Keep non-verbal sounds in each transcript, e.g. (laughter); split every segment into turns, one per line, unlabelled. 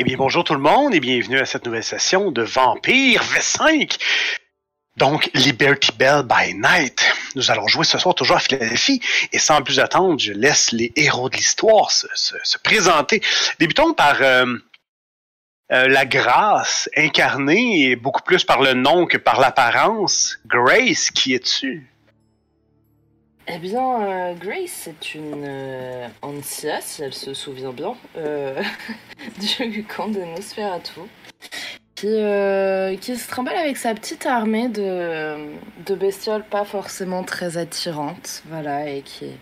Eh bien, bonjour tout le monde et bienvenue à cette nouvelle session de Vampire V5. Donc, Liberty Bell by Night. Nous allons jouer ce soir toujours à Philadelphie et sans plus attendre, je laisse les héros de l'histoire se, se- se présenter. Débutons par euh, euh, la grâce incarnée beaucoup plus par le nom que par l'apparence. Grace, qui es-tu?
Eh bien, euh, Grace, c'est une euh, si elle se souvient bien, euh, (laughs) du camp de Nosferatu, qui, euh, qui se trimballe avec sa petite armée de, de bestioles pas forcément très attirantes, voilà, et qui,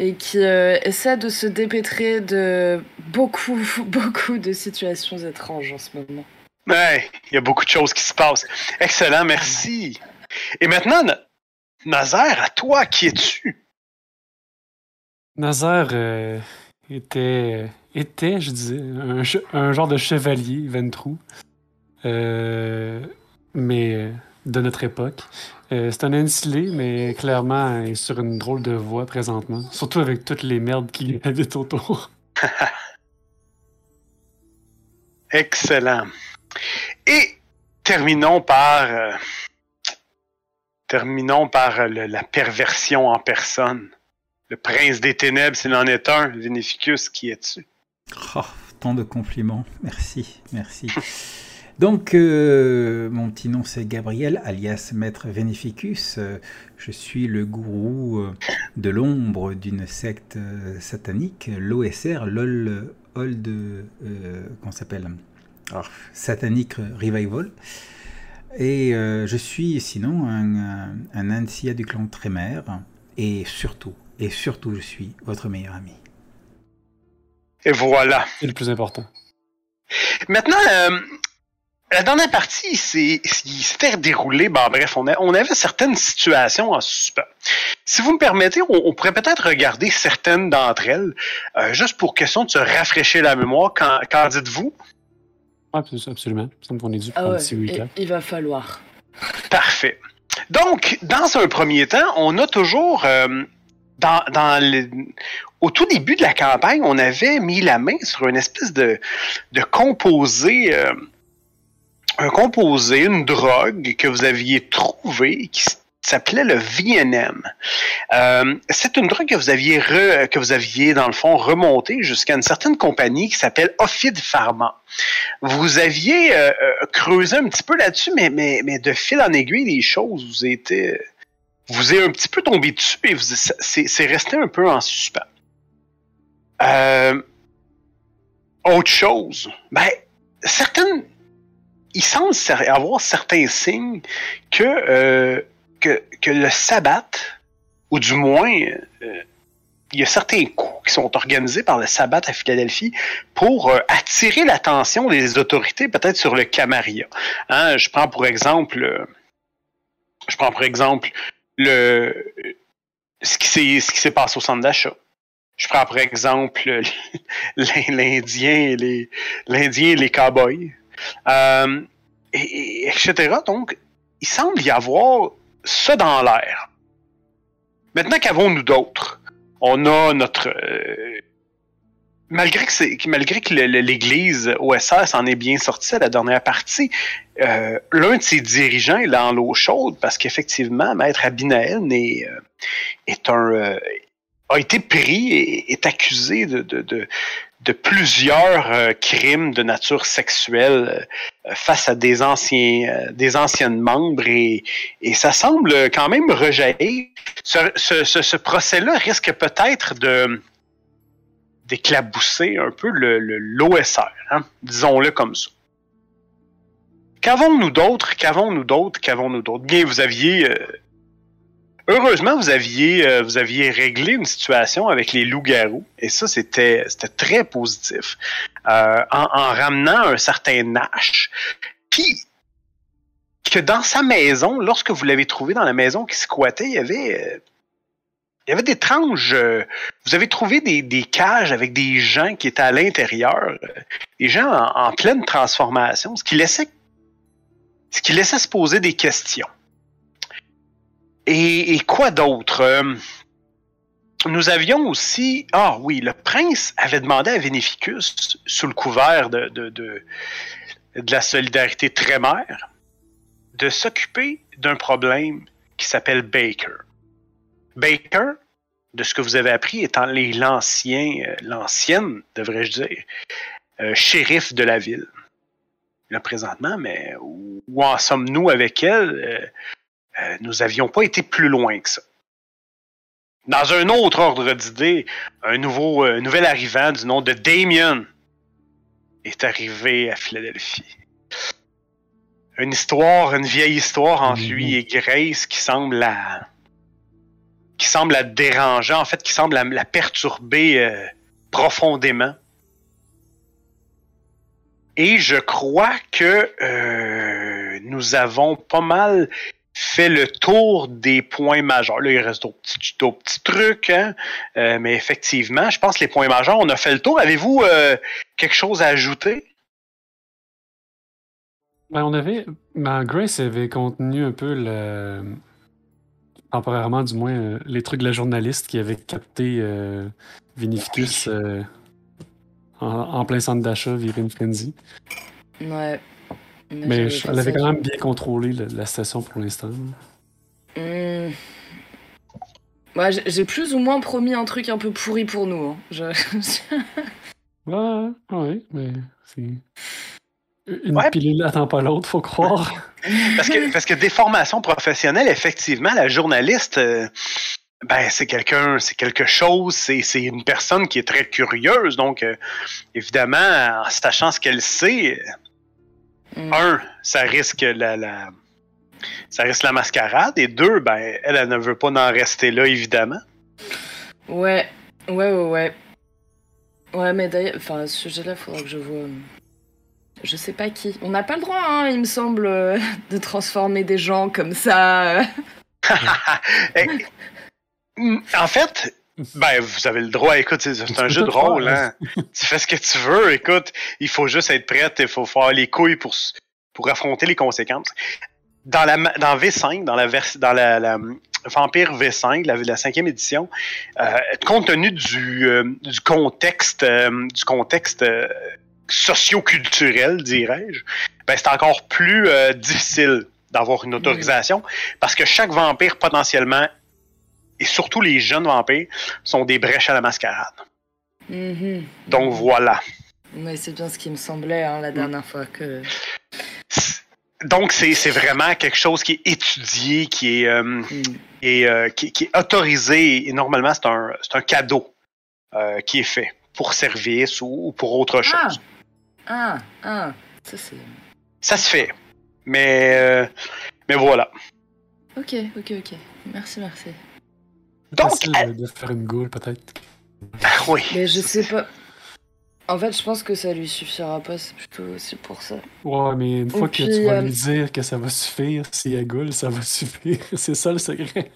et qui essaie de se dépêtrer de beaucoup, (laughs) beaucoup de situations étranges en ce moment.
Ouais, il y a beaucoup de choses qui se passent. Excellent, merci. Et maintenant, Na- Nazaire, à toi, qui es-tu?
Nazaire euh, était, était, je disais, un, genre de chevalier Ventrou, euh, mais euh, de notre époque. Euh, c'est un insulé, mais clairement il est sur une drôle de voie présentement, surtout avec toutes les merdes qui habitent autour. (laughs)
Excellent. Et terminons par euh, terminons par euh, la perversion en personne. Le prince des ténèbres, s'il en est un, Vénéficus, qui es-tu?
Oh, tant de compliments. Merci, merci. Donc, euh, mon petit nom c'est Gabriel, alias Maître Vénéficus. Euh, je suis le gourou de l'ombre d'une secte satanique, l'OSR, LOL, Old, euh, ça s'appelle? Ah, Satanic Revival. Et euh, je suis sinon un, un, un Ancia du clan Trémère. Et surtout, et surtout, je suis votre meilleur ami.
Et voilà.
C'est le plus important.
Maintenant, euh, la dernière partie, c'est, s'était déroulé, bref, on, a- on avait certaines situations en suspens. Si vous me permettez, on, on pourrait peut-être regarder certaines d'entre elles, euh, juste pour question de se rafraîchir la mémoire. Qu'en, qu'en dites-vous?
Ah, abs- absolument.
Ah ouais, il, il va falloir.
Parfait. Donc, dans un premier temps, on a toujours, euh, dans, dans le- au tout début de la campagne, on avait mis la main sur une espèce de, de composé, euh, un composé, une drogue que vous aviez trouvé qui s'appelait le VNM. Euh, c'est une drogue que vous aviez re- que vous aviez dans le fond remonté jusqu'à une certaine compagnie qui s'appelle Ophid Pharma. Vous aviez euh, euh, creusé un petit peu là-dessus, mais, mais, de fil en aiguille, les choses vous étaient vous êtes un petit peu tombé dessus et c'est resté un peu en suspens. Autre chose, ben certaines, il semble avoir certains signes que que, le sabbat, ou du moins, euh, il y a certains coups qui sont organisés par le sabbat à Philadelphie pour euh, attirer l'attention des autorités peut-être sur le Camarilla. Hein, je prends pour exemple, euh, je prends pour exemple le ce qui s'est passé au centre d'achat. Je prends par exemple (laughs) l'Indien et les l'Indien et les cowboys, et, et- etc. Donc, il semble y avoir ça dans l'air. Maintenant, qu'avons-nous d'autre On a notre euh, malgré que malgré que l'Église OSR s'en est bien sortie à la dernière partie, euh, l'un de ses dirigeants est dans l'eau chaude parce qu'effectivement, Maître Abinael est, euh, est un a été pris et est accusé de, de plusieurs euh, crimes de nature sexuelle euh, face à des anciens euh, des anciennes membres et, ça semble quand même rejaillir. Ce, procès-là risque peut-être de d'éclabousser un peu le- l'OSR, hein, disons-le comme ça. Qu'avons-nous d'autre? Qu'avons-nous d'autre? Qu'avons-nous d'autre? Bien, vous aviez. Heureusement, vous aviez, euh, vous aviez réglé une situation avec les loups-garous. Et ça, c'était, c'était très positif. Euh, en, en ramenant un certain Nash qui. Que dans sa maison, lorsque vous l'avez trouvé dans la maison qui squattait, il y avait. euh, il y avait d'étranges. euh, vous avez trouvé des, des cages avec des gens qui étaient à l'intérieur, euh, des gens en, en pleine transformation, ce qui laissait ce qui laissait se poser des questions. Et, quoi d'autre? Euh, nous avions aussi. Ah oui, le prince avait demandé à Vénéficus, sous le couvert de, de, de, la solidarité trémère, de s'occuper d'un problème qui s'appelle Baker. Baker, de ce que vous avez appris, étant l'ancien, euh, l'ancienne, devrais-je dire, euh, shérif de la ville. Là, présentement, mais où, en sommes-nous avec elle? Euh, nous n'avions pas été plus loin que ça. Dans un autre ordre d'idées, un nouveau, euh, nouvel arrivant du nom de Damien est arrivé à Philadelphie. Une histoire, une vieille histoire entre lui et Grace qui semble la, qui semble la déranger, en fait, qui semble la, la perturber euh, profondément. Et je crois que euh, nous avons pas mal fait le tour des points majeurs. Là, il reste d'autres petits, d'autres petits trucs, hein? Euh, mais effectivement, je pense que les points majeurs, on a fait le tour. Avez-vous euh, quelque chose à ajouter?
Ben, on avait. Ben, Grace avait contenu un peu le. Temporairement, du moins, euh, les trucs de la journaliste qui avait capté euh, Vinificus euh, en, en plein centre d'achat, viré une frenzy.
Ouais.
Mais
j'avais
je- elle avait quand même bien contrôlé la station pour l'instant.
Ouais, j'ai- plus ou moins promis un truc un peu pourri pour nous. hein. Je-
Ouais, ouais, mais c'est. Une
Ouais.
pilule n'attend pas l'autre, faut croire.
Parce que, parce que des formations professionnelles, effectivement, la journaliste, euh, ben, c'est quelqu'un, c'est quelque chose, c'est, c'est une personne qui est très curieuse. Donc, euh, évidemment, en sachant ce qu'elle sait,
Hmm.
un, ça risque la, la- ça risque la mascarade. Et deux, ben, elle, elle ne veut pas en rester là, évidemment.
Ouais, ouais, ouais, ouais. Ouais, mais d'ailleurs, enfin, à ce sujet-là, faudra que je vois. Je sais pas qui. On n'a pas le droit, hein, il me semble, euh, de transformer des gens comme ça. (laughs)
Eh, mm, en fait, ben, vous avez le droit. Écoute, c'est, un jeu de
faire,
rôle.
hein.
Tu fais ce que tu veux. Écoute, il faut juste être prête. Il faut faire les couilles pour, pour affronter les conséquences. Dans, la, dans V5, dans la, vers- dans la, la, hum, Vampire V5, la, la cinquième édition, euh, compte tenu du, euh, du contexte, euh, du contexte euh, socio-culturel, dirais-je, ben, c'est encore plus euh, difficile d'avoir une autorisation parce que chaque vampire potentiellement et surtout les jeunes vampires sont des brèches à la mascarade.
Mhm.
Donc voilà.
Ouais, c'est bien ce qui me semblait hein, la dernière fois que.
Donc c'est c'est vraiment quelque chose qui est étudié, qui est, euh, et, euh, qui, qui est autorisé et normalement c'est un, c'est un cadeau euh, qui est fait pour service ou, ou pour autre
Ah!
chose.
Ah, ah, ça c'est.
Ça se fait. Mais, mais voilà.
Ok, ok, ok. Merci, merci.
Donc,
Facile
elle-
de, faire une goule, peut-être. (laughs)
Oui.
Mais je sais pas. En fait, je pense que ça lui suffira pas, c'est plutôt aussi pour ça.
Ouais, mais une fois que
puis,
tu vas
euh,
lui dire que ça va suffire, si elle goule, ça va (laughs) suffire. C'est ça le secret.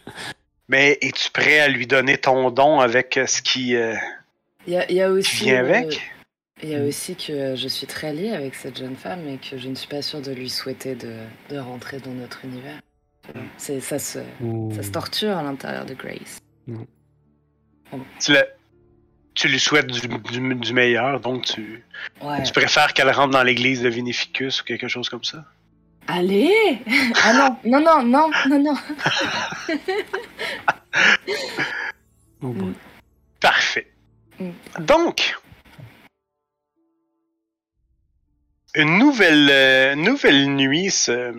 Mais es-tu prêt à lui donner ton don avec euh, ce qui, euh,
Il y a, y a aussi.
vient
euh,
avec?
Il y a aussi que je suis très liée avec cette jeune femme et que je ne suis pas sûre de lui souhaiter de, de rentrer dans notre univers. C'est, ça, se, ça se torture à l'intérieur de Grace.
Tu, le- tu lui souhaites du, du- du meilleur, donc tu,
Ouais.
tu préfères qu'elle rentre dans l'église de Vinificus ou quelque chose comme ça?
Allez (laughs) Ah non, non, non, non, non, non. (laughs)
Oh.
Parfait.
Mm.
Donc, une nouvelle, euh, nouvelle nuit se,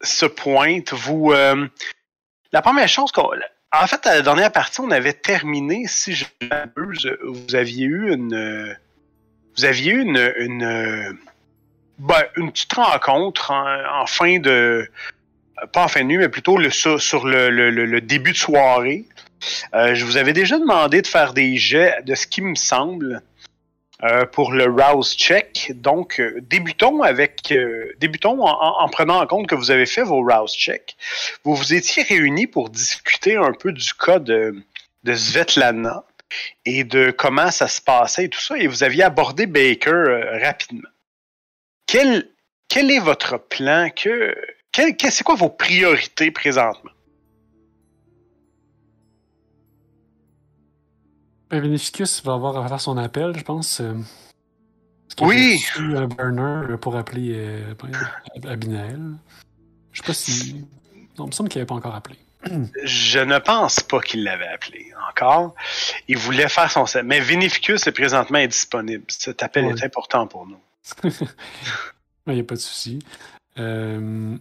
se pointe. Vous, euh, la première chose qu'on. En fait, à la dernière partie, on avait terminé, si je m'abuse, vous aviez eu une. Vous aviez eu une. une ben, petite rencontre en, fin de. Pas en fin de nuit, mais plutôt sur, le début de soirée. Euh, je vous avais déjà demandé de faire des jets de ce qui me semble euh, pour le Rouse Check. Donc, euh, débutons avec euh, débutons en, en- en prenant en compte que vous avez fait vos Rouse Check. Vous vous étiez réunis pour discuter un peu du cas de, Svetlana et de comment ça se passait et tout ça, et vous aviez abordé Baker rapidement. Quel, quel est votre plan? Que, quel- c'est quoi vos priorités présentement?
Beneficus va avoir à faire son appel, je pense. euh,
Oui.
un burner pour appeler euh, Abinael. Je sais pas si. Non, il me semble qu'il n'avait pas encore appelé.
Je ne pense pas qu'il l'avait appelé encore. Il voulait faire son... Mais Vinificus est présentement indisponible. Cet appel
Ouais.
est important pour nous. (laughs)
Il n'y a pas de souci. Euh,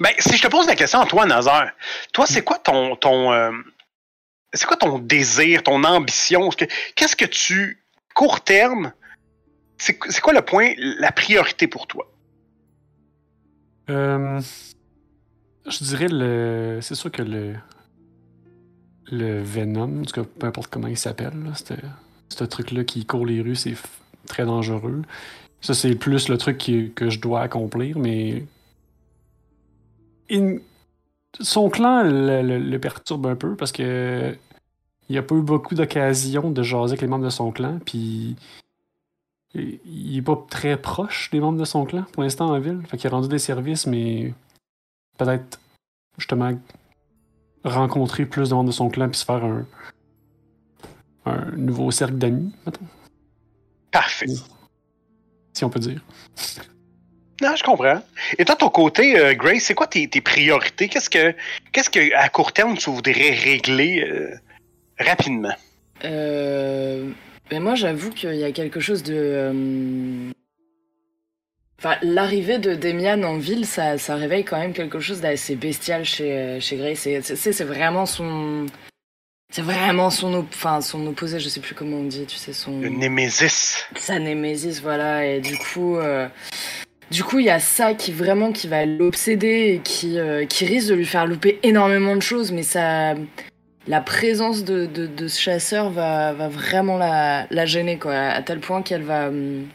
Ben, si je te pose la question, Antoine Nazaire, toi, c'est quoi ton, ton, euh, c'est quoi ton désir, ton ambition? Est-ce que- Qu'est-ce que tu, court terme, c'est c'est quoi le point, la priorité pour toi?
euh, je dirais le. C'est sûr que le. Le Venom, peu importe comment il s'appelle, là, ce truc-là qui court les rues, c'est très dangereux. Ça, c'est plus le truc que je dois accomplir, mais. Il- Son clan le, le- le perturbe un peu parce que. Il a pas eu beaucoup d'occasions de jaser avec les membres de son clan, puis. Il il est pas très proche des membres de son clan pour l'instant en ville. Fait qu'il a rendu des services, mais peut-être justement rencontrer plus de membres de son clan puis se faire un, un nouveau cercle d'amis, mettons,
Parfait.
si on peut dire.
Non, je comprends. Et toi, ton côté, euh, Grace, c'est quoi tes, tes priorités? Qu'est-ce que, qu'est-ce que, à court terme, tu voudrais régler euh, rapidement?
Euh, mais moi, j'avoue qu'il y a quelque chose de. Enfin, l'arrivée de Demian en ville, ça, ça réveille quand même quelque chose d'assez bestial chez, chez Grace. C'est, vraiment son. C'est vraiment son, op- son opposé, je sais plus comment on dit, tu sais, son.
Le Némésis.
sa némésis, voilà, et du coup, euh, du coup, il y a ça qui vraiment qui va l'obséder et qui, euh, qui risque de lui faire louper énormément de choses, mais ça, la présence de, de, de ce chasseur va, va vraiment la, la gêner, quoi, à tel point qu'elle va, hum,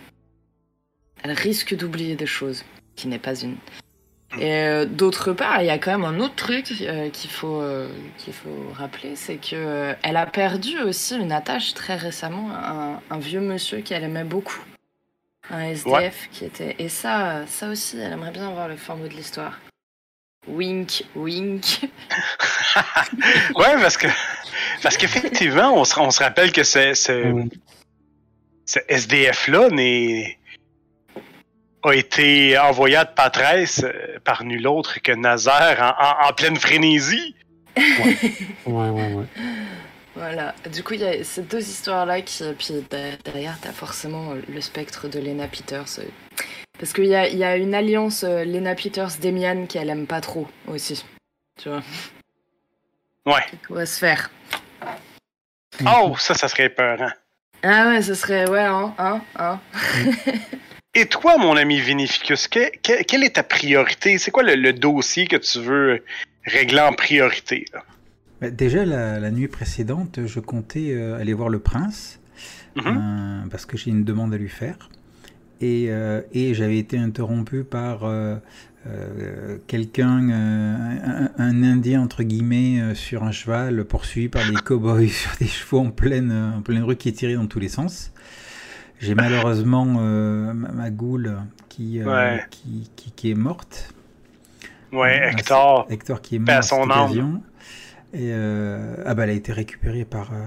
elle risque d'oublier des choses, qui n'est pas une. Et euh, d'autre part, il y a quand même un autre truc euh, qu'il faut, faut rappeler, c'est que elle a perdu aussi une attache très récemment, un, un vieux monsieur qu'elle aimait beaucoup, un SDF qui était. Et ça, ça aussi, elle aimerait bien voir le fin mot de l'histoire. Wink, wink. (laughs)
Ouais, parce que, parce qu'effectivement, on se, on se rappelle que ce, ce,
Mm.
ce SDF-là n'est, a été envoyé à de Patresse euh, par nul autre que Nazaire en, en- en pleine frénésie.
Ouais, ouais, ouais.
Voilà. Du coup, il y a ces deux histoires-là qui. Puis de- derrière, t'as forcément euh, le spectre de Lena Peters. euh. Parce qu'il y a, il y a une alliance euh, Lena Peters-Demian qu'elle aime pas trop aussi. Tu vois.
Ouais.
Qui pourrait se faire.
Oh, ça, ça serait peurant.
Ah ouais, ce serait. Ouais, hein, hein, hein.
Et toi, mon ami Vinificus, que- que- quelle est ta priorité? C'est quoi le, le dossier que tu veux régler en priorité? là?
Bah, Déjà, la, la nuit précédente, je comptais euh, aller voir le prince,
Mhm.
euh, parce que j'ai une demande à lui faire. Et, euh, et j'avais été interrompu par quelqu'un, un, un Indien, entre guillemets, sur un cheval, poursuivi par des cow-boys (laughs) sur des chevaux en pleine, en pleine rue qui tiraient dans tous les sens. J'ai malheureusement ma, ma goule qui,
Ouais.
qui, qui, qui est morte.
Ouais, Hector.
Hector qui est mort à cette
âme.
Et euh, ah bah elle a été récupérée par, euh,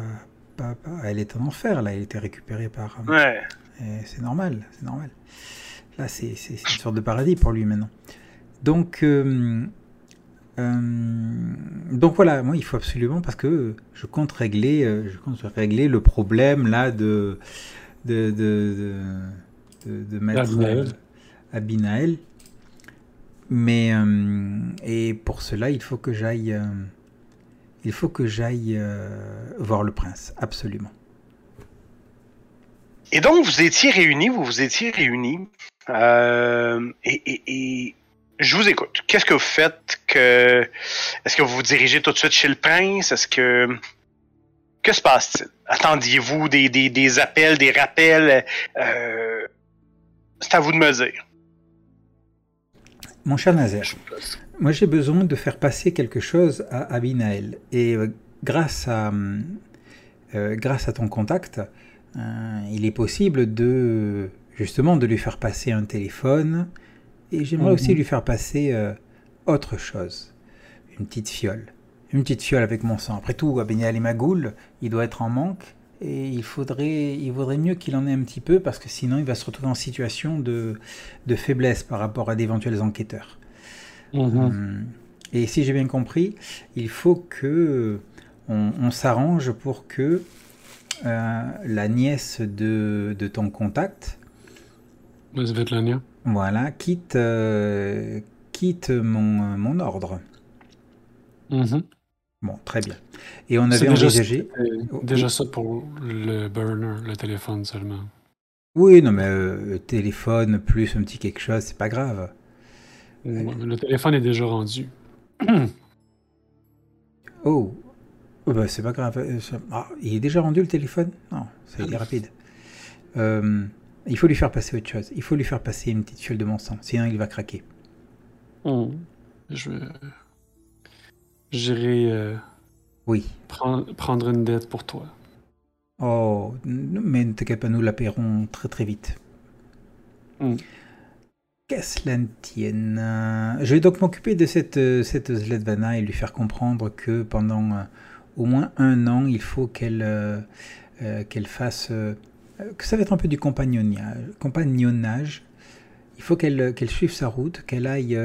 par- par- elle est en enfer là, elle a été récupérée par. euh,
Ouais.
et c'est normal, c'est normal. Là c'est c'est- c'est une sorte de paradis pour lui maintenant. Donc euh, euh, donc voilà, moi il faut absolument parce que je compte régler, je compte régler le problème là de de de de, de, maître
Abinael.
Mais euh, et pour cela, il faut que j'aille, euh, il faut que j'aille euh, voir le prince, absolument.
Et donc, vous étiez réunis, vous vous étiez réunis. Euh, et, et- et je vous écoute. Qu'est-ce que vous faites que. Est-ce que vous vous dirigez tout de suite chez le prince? Est-ce que. Que se passe-t-il? Attendiez-vous des, des, des appels, des rappels? Euh, c'est à vous de me dire.
Mon cher Nazaire, moi j'ai besoin de faire passer quelque chose à Abinael. Et euh, grâce, à, euh, grâce à ton contact, euh, il est possible de justement de lui faire passer un téléphone. Et j'aimerais
Mhm.
aussi lui faire passer autre chose. Une petite fiole. une petite fiole avec mon sang. Après tout, Abénial et Magoul, il doit être en manque. Et il faudrait, il vaudrait mieux qu'il en ait un petit peu parce que sinon il va se retrouver en situation de, de faiblesse par rapport à d'éventuels enquêteurs. Hum. Et si j'ai bien compris, il faut que on, s'arrange pour que euh, la nièce de, de ton contact, voilà, quitte, euh, quitte mon, mon ordre.
Mhm.
Bon, très bien. Et on avait envisagé.
Déjà ça pour le burner, le téléphone seulement.
Oui, non, mais euh, téléphone plus un petit quelque chose, c'est pas grave.
Le téléphone est déjà rendu. (clears throat)
oh, oh bah, c'est pas grave. Euh, ah, il est déjà rendu le téléphone? Non, ça a été rapide. Euh, il faut lui faire passer autre chose. Il faut lui faire passer une petite fiole de mon sang, sinon il va craquer.
Oh, je J'irai euh,
oui.
prendre une dette pour toi.
Oh, mais ne t'inquiète pas, nous la paierons très très vite.
Hmm.
Qu'est-ce cela tienne? Je vais donc m'occuper de cette, cette Zledvana et lui faire comprendre que pendant euh, au moins un an, il faut qu'elle euh, fasse... que ça va être un peu du compagnonnage. compagnonnage. Il faut qu'elle suive sa route, qu'elle aille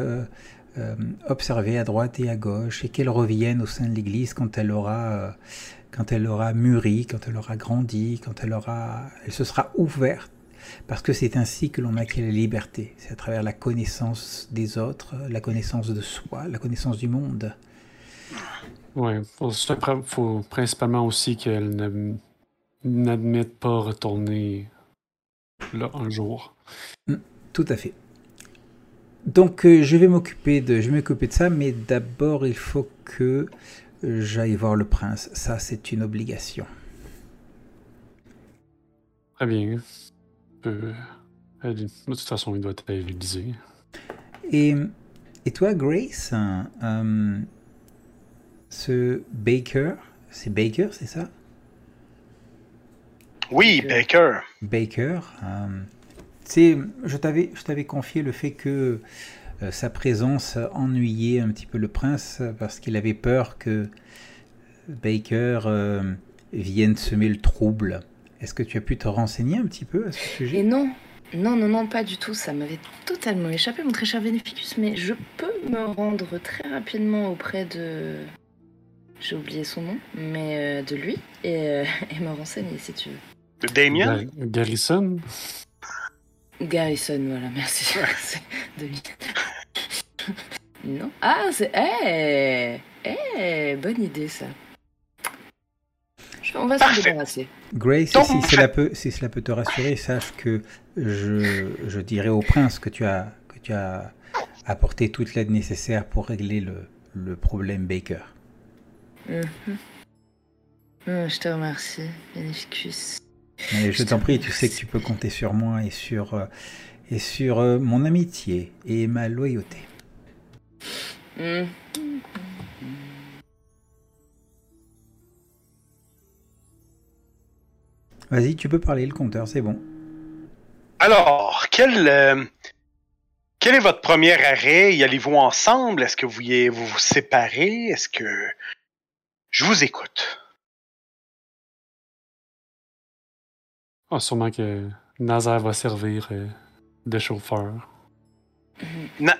euh, observer à droite et à gauche et qu'elle revienne au sein de l'Église quand elle aura euh, quand elle aura mûri, quand elle aura grandi, quand elle aura, elle se sera ouverte, parce que c'est ainsi que l'on acquiert la liberté. C'est à travers la connaissance des autres, la connaissance de soi, la connaissance du monde.
Oui, il faut principalement aussi qu'elle n'admette pas retourner là un jour.
Mm, tout à fait. Donc euh, je vais m'occuper de, je vais m'occuper de ça, mais d'abord il faut que j'aille voir le prince. Ça, c'est une obligation.
Très bien. Euh, de toute façon, il doit être à
Et, et toi, Grace, euh, ce Baker, c'est Baker, c'est ça?
Oui, Baker.
Baker sais, je t'avais, je t'avais confié le fait que euh, sa présence ennuyait un petit peu le prince parce qu'il avait peur que Baker euh, vienne semer le trouble. Est-ce que tu as pu te renseigner un petit peu à ce sujet?
Et non, non, non, non, pas du tout. Ça m'avait totalement échappé, mon très cher Vénéficus, mais je peux me rendre très rapidement auprès de. J'ai oublié son nom, mais euh, de lui, et, (laughs) et me renseigner si tu veux.
De Damien?
Garrison?
Garrison, voilà, merci. (laughs) (laughs) Non Ah, c'est. Eh Eh Bonne idée, ça. On va se débarrasser.
Grace, si, cela peut, si cela peut te rassurer, sache que je, je dirai au prince que tu as, que tu as apporté toute l'aide nécessaire pour régler le, le problème Baker.
Mm je te remercie, Beneficus.
Mais je t'en prie, tu sais que tu peux compter sur moi et sur, euh, et sur euh, mon amitié et ma loyauté.
Mm.
Vas-y, tu peux parler, le compteur, c'est bon.
Alors, quel, euh, quel est votre premier arrêt? Y allez-vous ensemble? Est-ce que vous vous, vous séparez? Est-ce que... Je vous écoute?
Ah, sûrement que Nazar va servir euh, de chauffeur.
Na (laughs)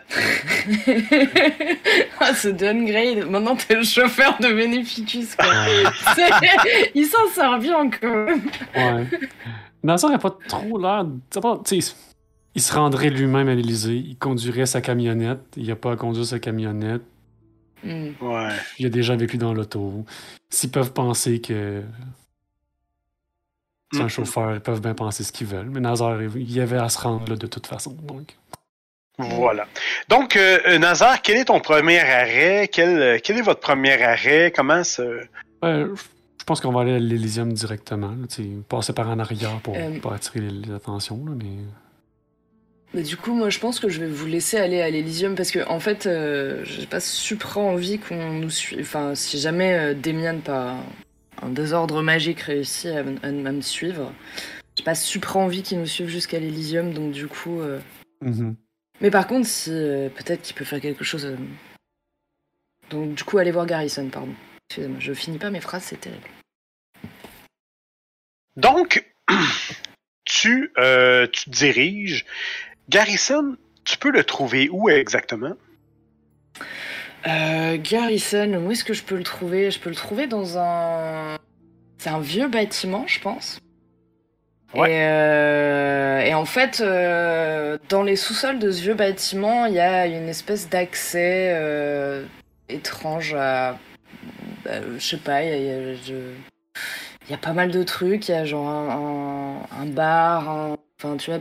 ah, c'est downgrade. Maintenant, t'es le chauffeur de Beneficus. (laughs) Il s'en sort bien quand même.
Ouais. Nazar n'a pas trop l'air. Il se rendrait lui-même à l'Elysée. Il conduirait sa camionnette. Il n'a pas à conduire sa camionnette.
Hmm.
Ouais.
Il y a des gens avec lui dans l'auto. S'ils peuvent penser que c'est un chauffeur, ils peuvent bien penser ce qu'ils veulent. Mais Nazar, il y avait à se rendre là de toute façon. Donc.
Voilà. Donc, euh, euh, Nazar, quel est ton premier arrêt? Quel, euh, quel est votre premier arrêt? Comment ça...
je pense qu'on va aller à l'Elysium directement. passer par en arrière pour pas attirer les, attentions. mais...
Mais du coup, moi, je pense que je vais vous laisser aller à l'Elysium parce que, en fait, j'ai pas super envie qu'on nous suive. Enfin, si jamais Demian pas un désordre magique réussit à, me suivre. J'ai pas super envie qu'il nous suive jusqu'à l'Elysium, donc du coup. Euh,
mhm.
Mais par contre, euh, peut-être qu'il peut faire quelque chose. Euh, Donc du coup, allez voir Garrison, pardon. Excusez-moi, je finis pas mes phrases, c'est terrible.
Donc, (clears throat) tu, euh, tu te diriges. Garrison, tu peux le trouver où exactement?
Euh, Garrison, où est-ce que je peux le trouver? Je peux le trouver dans un... C'est un vieux bâtiment, je pense.
Ouais.
Et, euh, et en fait, euh, dans les sous-sols de ce vieux bâtiment, il y a une espèce d'accès euh, étrange à... bah, je sais pas, il y a, y y pas mal de trucs. Il y a genre un, un- un bar, un- enfin tu vois,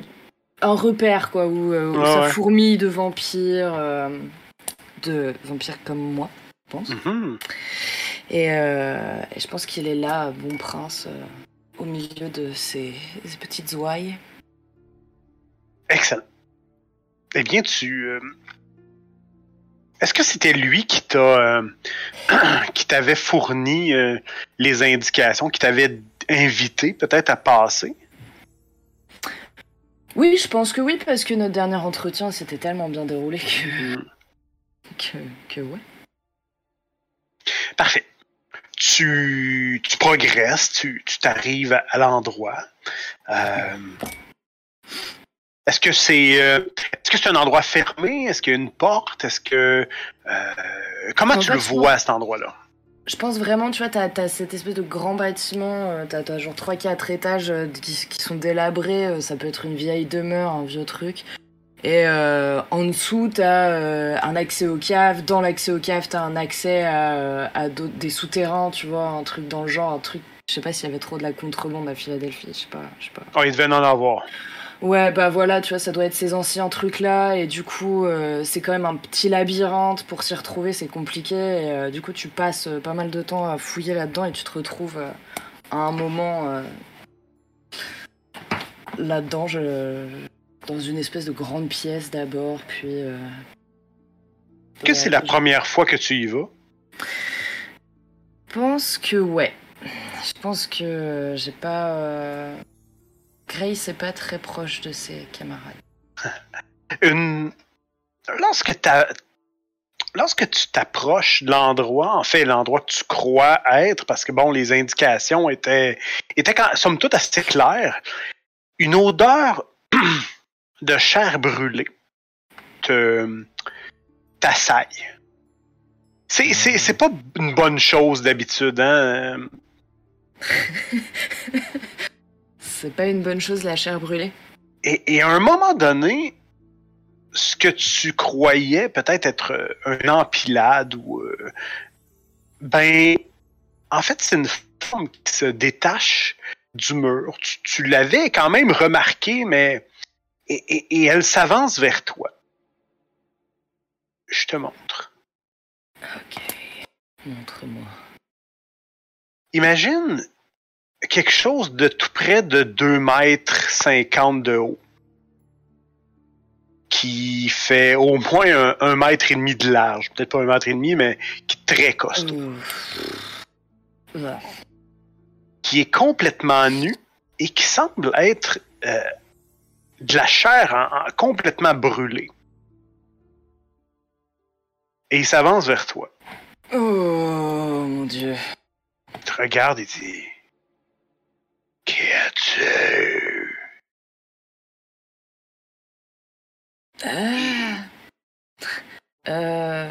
un repère quoi, où, où ça
ouais.
fourmille de vampires, de vampires comme moi, je pense.
Mhm.
Et, et je pense qu'il est là, bon prince, au milieu de ces, ces petites ouailles.
Excellent. Eh bien, tu. euh, Est-ce que c'était lui qui t'a. euh, (clears throat) qui t'avait fourni euh, les indications, qui t'avait invité peut-être à passer?
Oui, je pense que oui, parce que notre dernier entretien s'était tellement bien déroulé que,
Mhm.
que, que ouais.
Parfait. Tu, tu progresses, tu t'arrives à, à l'endroit. Euh, est-ce que c'est euh, est-ce que c'est un endroit fermé? Est-ce qu'il y a une porte? Est-ce que euh, comment
En
tu
fait,
le vois à cet endroit-là?
Je pense vraiment, tu vois, t'as as cette espèce de grand bâtiment, t'as as genre 3-4 étages qui, qui sont délabrés, ça peut être une vieille demeure, un vieux truc. Et euh, en dessous, t'as euh, un accès aux caves, dans l'accès aux caves, t'as un accès à, à des souterrains, tu vois, un truc dans le genre, un truc... Je sais pas s'il y avait trop de la contrebande à Philadelphie, je sais pas, je sais pas.
Oh, il devait en avoir.
Ouais, bah voilà, tu vois, ça doit être ces anciens trucs-là, et du coup, euh, c'est quand même un petit labyrinthe, pour s'y retrouver, c'est compliqué, et du coup, tu passes pas mal de temps à fouiller là-dedans, et tu te retrouves à un moment là-dedans, je... dans une espèce de grande pièce d'abord, puis... euh,
Est-ce que c'est la
je
première fois que tu y vas?
pense que ouais. Je pense que j'ai pas... euh, Grace est pas très proche de ses camarades. (laughs)
une lorsque t'as- lorsque tu t'approches de l'endroit, en fait l'endroit que tu crois être, parce que bon, les indications étaient étaient quand, somme toute assez claires, une odeur (clears throat) de chair brûlée te t'assaille. C'est, c'est, c'est pas une bonne chose d'habitude, hein?
C'est pas une bonne chose la chair brûlée.
Et, et à un moment donné, ce que tu croyais peut-être être euh, un empilade ou. euh, ben. En fait, c'est une forme qui se détache du mur. Tu, tu l'avais quand même remarqué, mais. Et, et- et elle s'avance vers toi. Je te montre.
Ok. Montre-moi.
Imagine quelque chose de tout près de 2 mètres 50 de haut. Qui fait au moins un, un mètre et demi de large. Peut-être pas un mètre et demi, mais qui est très costaud. Qui est complètement nu et qui semble être euh, de la chair en- en- complètement brûlée. Et il s'avance vers toi.
Oh mon dieu.
Il te regarde et dit Qui as-tu
Ah. Euh...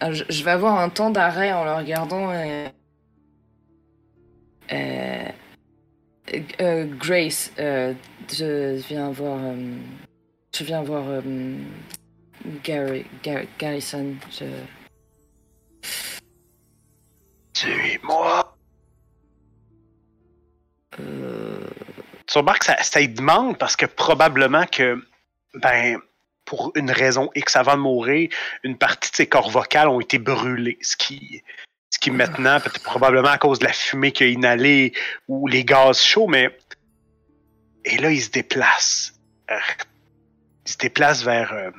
ah, Je, je vais avoir un temps d'arrêt en le regardant. Et... Euh... euh, Grace, euh, je viens voir. euh, Je viens voir euh, Gary, Gar- Garrison. Je...
Suis-moi.
Euh...
Tu remarques que ça, ça y demande parce que probablement que, ben, pour une raison X avant de mourir, une partie de ses cordes vocales ont été brûlées. Ce qui, ce qui maintenant, peut-être probablement à cause de la fumée qu'il a inhalée ou les gaz chauds, mais. Et là, il se déplace. Euh, Il se déplace vers, euh,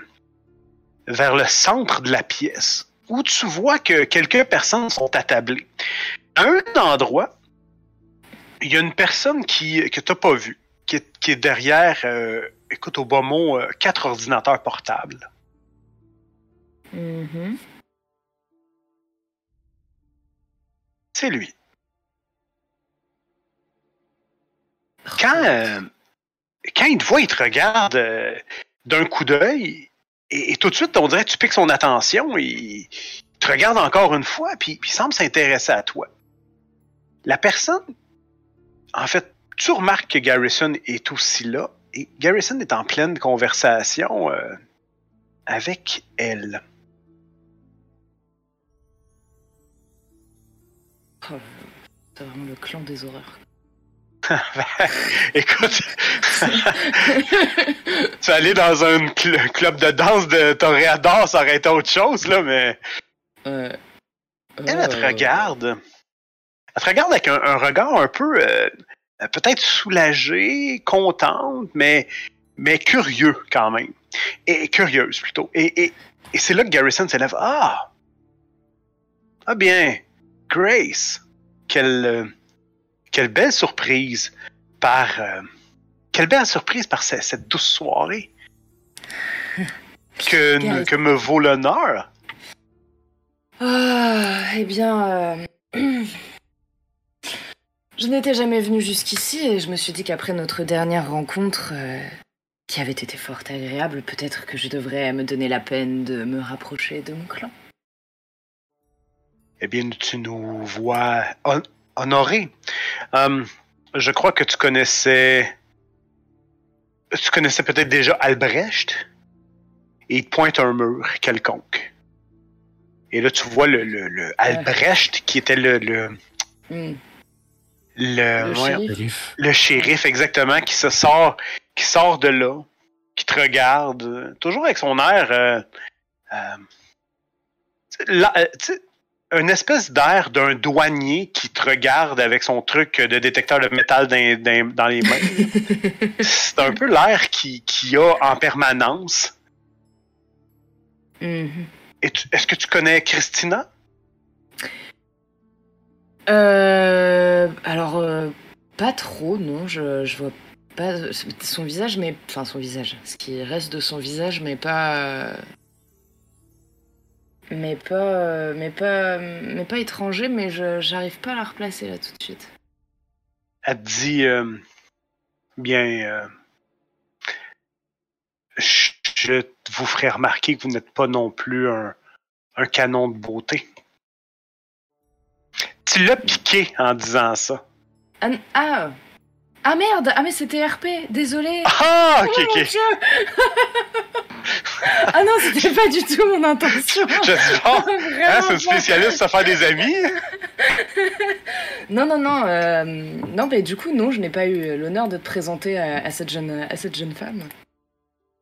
vers le centre de la pièce où tu vois que quelques personnes sont attablées. À un endroit, il y a une personne qui, que tu n'as pas vue, qui est, qui est derrière, euh, écoute, au bas mot, euh, quatre ordinateurs portables.
mhm.
c'est lui. Quand, euh, quand il te voit, il te regarde euh, d'un coup d'œil, et, tout de suite, on dirait que tu piques son attention, il, te regarde encore une fois, puis, puis il semble s'intéresser à toi. La personne, en fait, tu remarques que Garrison est aussi là, et Garrison est en pleine conversation euh, avec elle.
Oh, c'est vraiment le clan des horreurs. (laughs)
Écoute, tu es allé dans un cl- club de danse de toréador, ça aurait été autre chose, là, mais
Euh,
elle, elle te
euh,
regarde. Elle te regarde avec un, un regard un peu, euh, peut-être soulagé, contente, mais, mais curieux quand même. Et curieuse plutôt. Et, et, et c'est là que Garrison s'élève. Ah! Ah bien, Grace. Quelle, euh, quelle belle surprise par. euh, quelle belle surprise par ce- cette douce soirée. (laughs) Que, que me vaut l'honneur.
Ah, eh bien, euh, (clears throat) je n'étais jamais venue jusqu'ici et je me suis dit qu'après notre dernière rencontre, euh, qui avait été fort agréable, peut-être que je devrais me donner la peine de me rapprocher de mon clan.
Eh bien, tu nous vois hon- honorés. Hum, je crois que tu connaissais. Tu connaissais peut-être déjà Albrecht. Et il te pointe un mur quelconque. Et là, tu vois le, le- le Albrecht qui était le. Le,
Hmm,
le,
shérif.
Shérif.
le shérif, exactement, qui se sort, qui sort de là, qui te regarde, euh, toujours avec son air. euh, euh, tu euh, une espèce d'air d'un douanier qui te regarde avec son truc de détecteur de métal dans, dans- dans les mains. (laughs) C'est un peu l'air qu'il qui a en permanence.
Mhm.
Tu- Est-ce que tu connais Christina?
Euh, alors, euh, pas trop, non, je, je vois pas son visage, mais. Enfin, son visage. Ce qui reste de son visage, mais pas. Euh, Mais pas. euh, Mais pas. Mais pas étranger, mais je j'arrive pas à la replacer là tout de suite.
Elle te dit euh, bien. euh, je, vous ferai remarquer que vous n'êtes pas non plus un, un canon de beauté. Tu l'as piqué en disant ça.
Ah, ah Ah merde Ah mais c'était RP, désolé
Ah, ok,
Oh mon
ok.
Dieu (laughs) Ah non, c'était pas du tout mon intention
Je dis, bon, hein, c'est une spécialiste à faire des amis.
Non, non, non, euh, non, mais du coup, non, je n'ai pas eu l'honneur de te présenter à, à cette jeune, à cette jeune femme.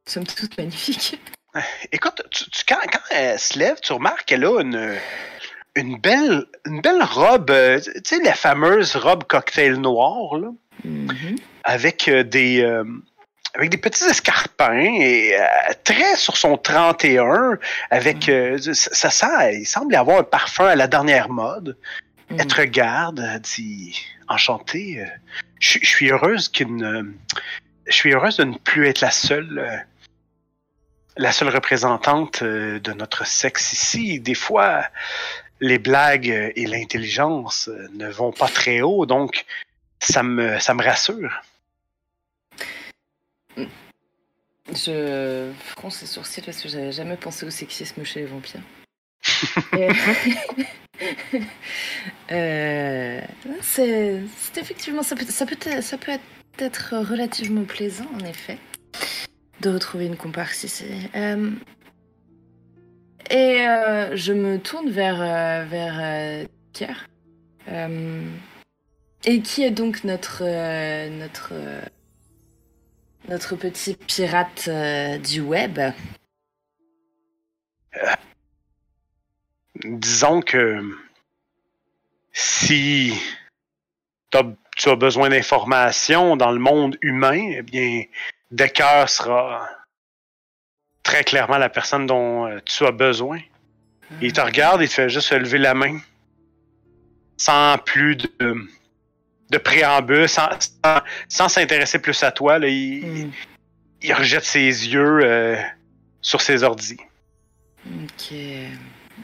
Somme toute magnifique.
Écoute, tu, tu- quand, quand elle se lève, tu remarques qu'elle a une, une, belle, une belle robe, euh, tu sais, la fameuse robe cocktail noire, là.
Mhm.
avec euh, des euh, avec des petits escarpins et très sur son 31 avec euh, ça, ça il semble avoir un parfum à la dernière mode. Elle te regarde elle dit enchanté euh, je suis heureuse qu'il ne je suis heureuse de ne plus être la seule la seule représentante de notre sexe ici. Des fois les blagues et l'intelligence ne vont pas très haut donc ça me ça me rassure
Je fronce les sourcils parce que j'avais jamais pensé au sexisme chez les vampires. (laughs) (laughs) Euh, c'est effectivement ça peut ça peut être, ça peut être, être relativement plaisant en effet de retrouver une comparse ici. Euh, et euh, je me tourne vers euh, vers euh, Pierre. Euh, et qui est donc notre notre notre petit pirate du web?
disons que si tu as besoin d'informations dans le monde humain, eh bien, Decker sera très clairement la personne dont euh, tu as besoin. Il te regarde, il te fait juste lever la main, sans plus de, de préambule, sans, s'intéresser plus à toi. Là, il,
Hmm,
il rejette ses yeux euh, sur ses ordis.
ok.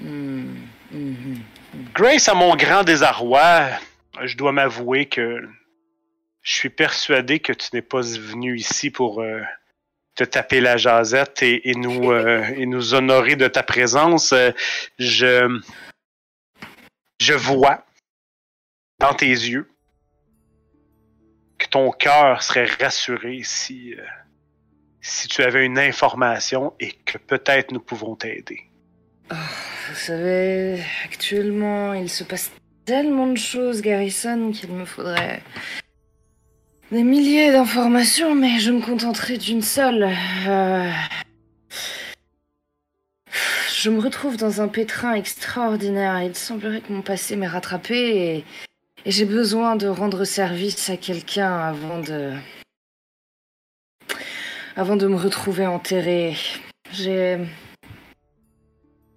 Hmm, Mhm.
Grace, à mon grand désarroi, je dois m'avouer que je suis persuadé que tu n'es pas venu ici pour euh, te taper la jasette et, nous, euh, et nous honorer de ta présence. Euh, je, je vois dans tes yeux que ton cœur serait rassuré si, euh, si tu avais une information et que peut-être nous pouvons t'aider.
Vous savez, actuellement, il se passe tellement de choses, Garrison, qu'il me faudrait des milliers d'informations, mais je me contenterai d'une seule. Euh, Je me retrouve dans un pétrin extraordinaire. Il semblerait que mon passé m'ait rattrapé et, et j'ai besoin de rendre service à quelqu'un avant de. avant de me retrouver enterré. J'ai.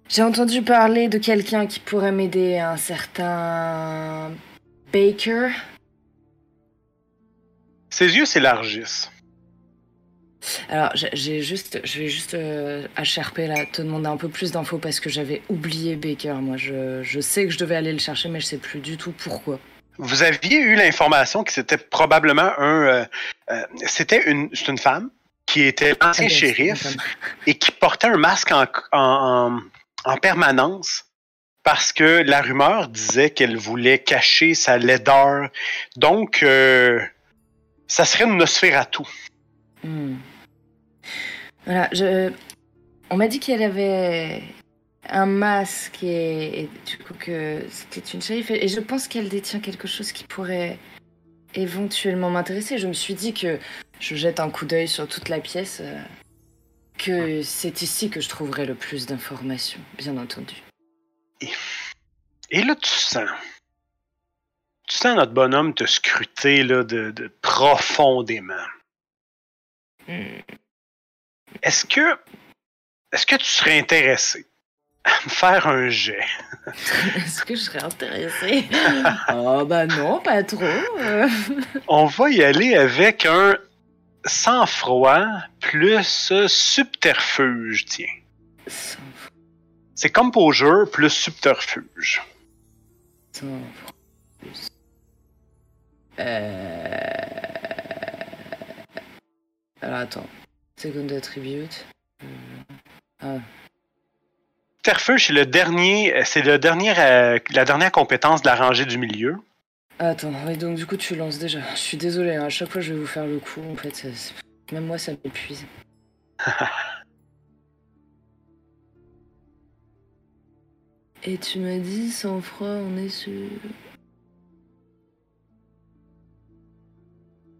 J'ai entendu parler de quelqu'un qui pourrait m'aider, un certain. Baker.
Ses yeux s'élargissent.
Alors, j'ai- juste, je vais juste euh, HRP là, te demander un peu plus d'infos parce que j'avais oublié Baker. Moi, je, je sais que je devais aller le chercher, mais je sais plus du tout pourquoi.
Vous aviez eu l'information que c'était probablement un. euh, euh, c'était une, c'est une femme qui était ancien
une
shérif (laughs) et qui portait un masque en, en, en- en permanence parce que la rumeur disait qu'elle voulait cacher sa laideur. Donc, euh, ça serait une Nosferatu.
Hmm. Voilà, je. On m'a dit qu'elle avait un masque et, et du coup que c'était une shérif et, et je pense qu'elle détient quelque chose qui pourrait éventuellement m'intéresser. Je me suis dit que je jette un coup d'œil sur toute la pièce, euh, que c'est ici que je trouverais le plus d'informations, bien entendu.
Et là, tu sens. Tu sens notre bonhomme te scruter là, de, de profondément.
Hmm.
Est-ce que. Est-ce que tu serais intéressé à me faire un jet? (laughs)
Est-ce que je serais intéressée Oh (laughs) bah non, pas trop. (laughs)
On va y aller avec un sang-froid plus subterfuge, tiens. C'est composure plus subterfuge.
sans plus. Euh... Alors attends. Second attribute. Euh, Ah.
Subterfuge, c'est le dernier, c'est le dernier, euh, la dernière compétence de la rangée du milieu.
Attends, oui, donc du coup tu lances déjà. Je suis désolée, hein, à chaque fois je vais vous faire le coup, en fait. ça- Même moi ça m'épuise. (laughs) Et tu m'as dit sans froid, on est sur.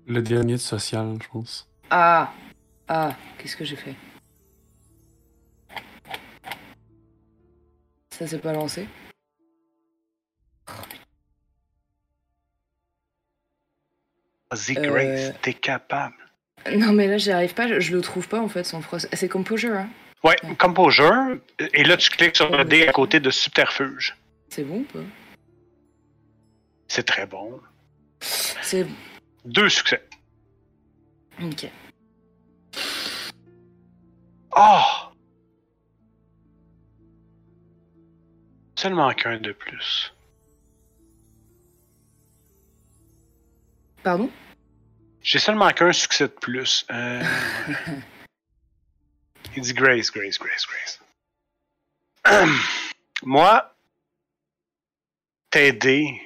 Le dernier de social, je pense.
Ah Ah, qu'est-ce que j'ai fait? Ça s'est pas lancé?
Vas-y,
Euh,
Grace, t'es capable.
Non mais là j'y arrive pas, je, je le trouve pas en fait sans froid. C'est composure, hein?
Ouais, composure. Et là, tu cliques sur le dé à côté de subterfuge.
C'est bon ou pas?
C'est très bon.
C'est
Deux succès.
Ok.
Oh! Seulement qu'un de plus.
Pardon?
J'ai seulement qu'un succès de plus. Euh... (laughs) Il dit Grace, Grace, Grace, Grace. (clears throat) Moi, t'aider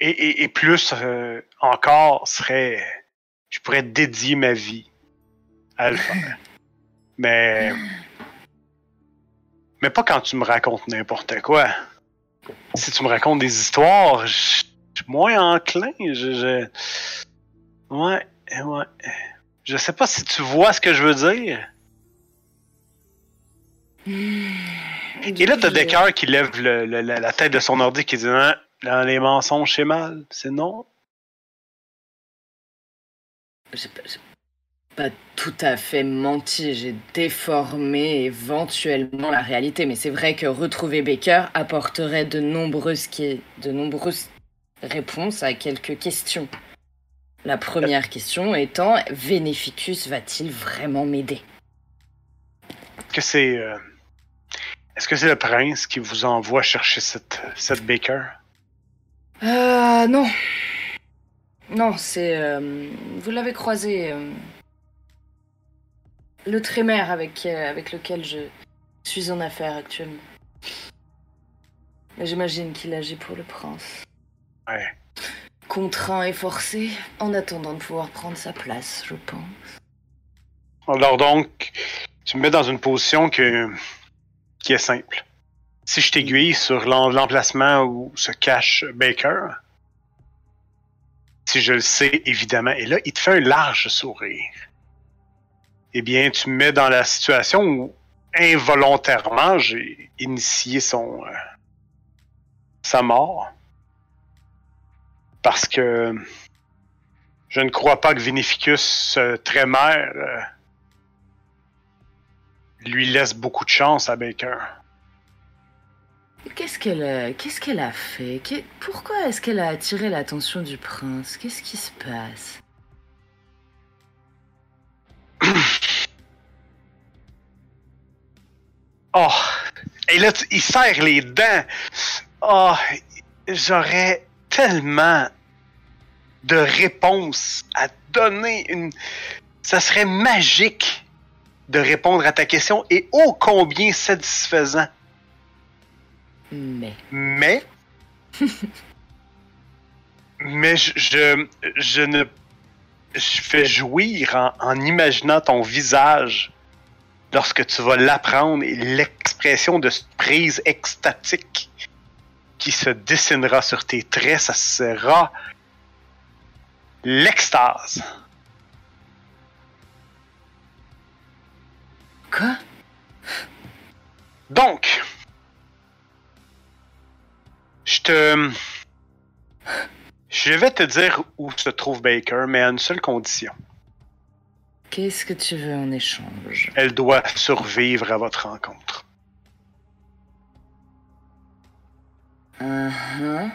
et, et- et plus euh, encore serait. Je pourrais dédier ma vie à le faire. (laughs) Mais. Mais pas quand tu me racontes n'importe quoi. Si tu me racontes des histoires, je suis moins enclin. Je, je... Ouais, ouais. Je sais pas si tu vois ce que je veux dire. Et là, t'as des cœurs qui lèvent le- le- la, la tête de son ordi qui dit Hein, dans les mensonges, c'est mal. C'est non.
J'ai pas, tout à fait menti, j'ai déformé éventuellement la réalité, mais c'est vrai que retrouver Baker apporterait de nombreuses, qui- de nombreuses réponses à quelques questions. La première question étant Vénéficus va-t-il vraiment m'aider?
Est-ce que c'est. euh, Est-ce que c'est le prince qui vous envoie chercher cette, cette Baker?
Euh, non. Non, c'est. euh, vous l'avez croisé. euh, le trémère avec, euh, avec lequel je suis en affaire actuellement. Mais j'imagine qu'il agit pour le prince.
Ouais.
Contraint et forcé, en attendant de pouvoir prendre sa place, je pense.
Alors donc, tu me mets dans une position que, qui est simple. Si je t'aiguille sur l'em- l'emplacement où se cache Baker, si je le sais évidemment, et là, il te fait un large sourire, eh bien, tu me mets dans la situation où involontairement j'ai initié son euh, sa mort. Parce que je ne crois pas que Vinificus euh, Trémère euh, lui laisse beaucoup de chance à Baker.
Qu'est-ce qu'elle a, qu'est-ce qu'elle a fait? Pourquoi est-ce qu'elle a attiré l'attention du prince? Qu'est-ce qui se passe? (coughs)
Oh! Et là, il serre les dents. Oh! J'aurais tellement de réponses à donner. Une... Ça serait magique de répondre à ta question et ô combien satisfaisant.
Mais.
Mais. (laughs) mais je, je, je ne. Je fais jouir en, en imaginant ton visage lorsque tu vas l'apprendre et l'expression de prise extatique qui se dessinera sur tes traits, ça sera l'extase.
Quoi?
Donc, je te. Je vais te dire où se trouve Baker, mais à une seule condition.
Qu'est-ce que tu veux en échange?
Elle doit survivre à votre rencontre.
Uh-huh.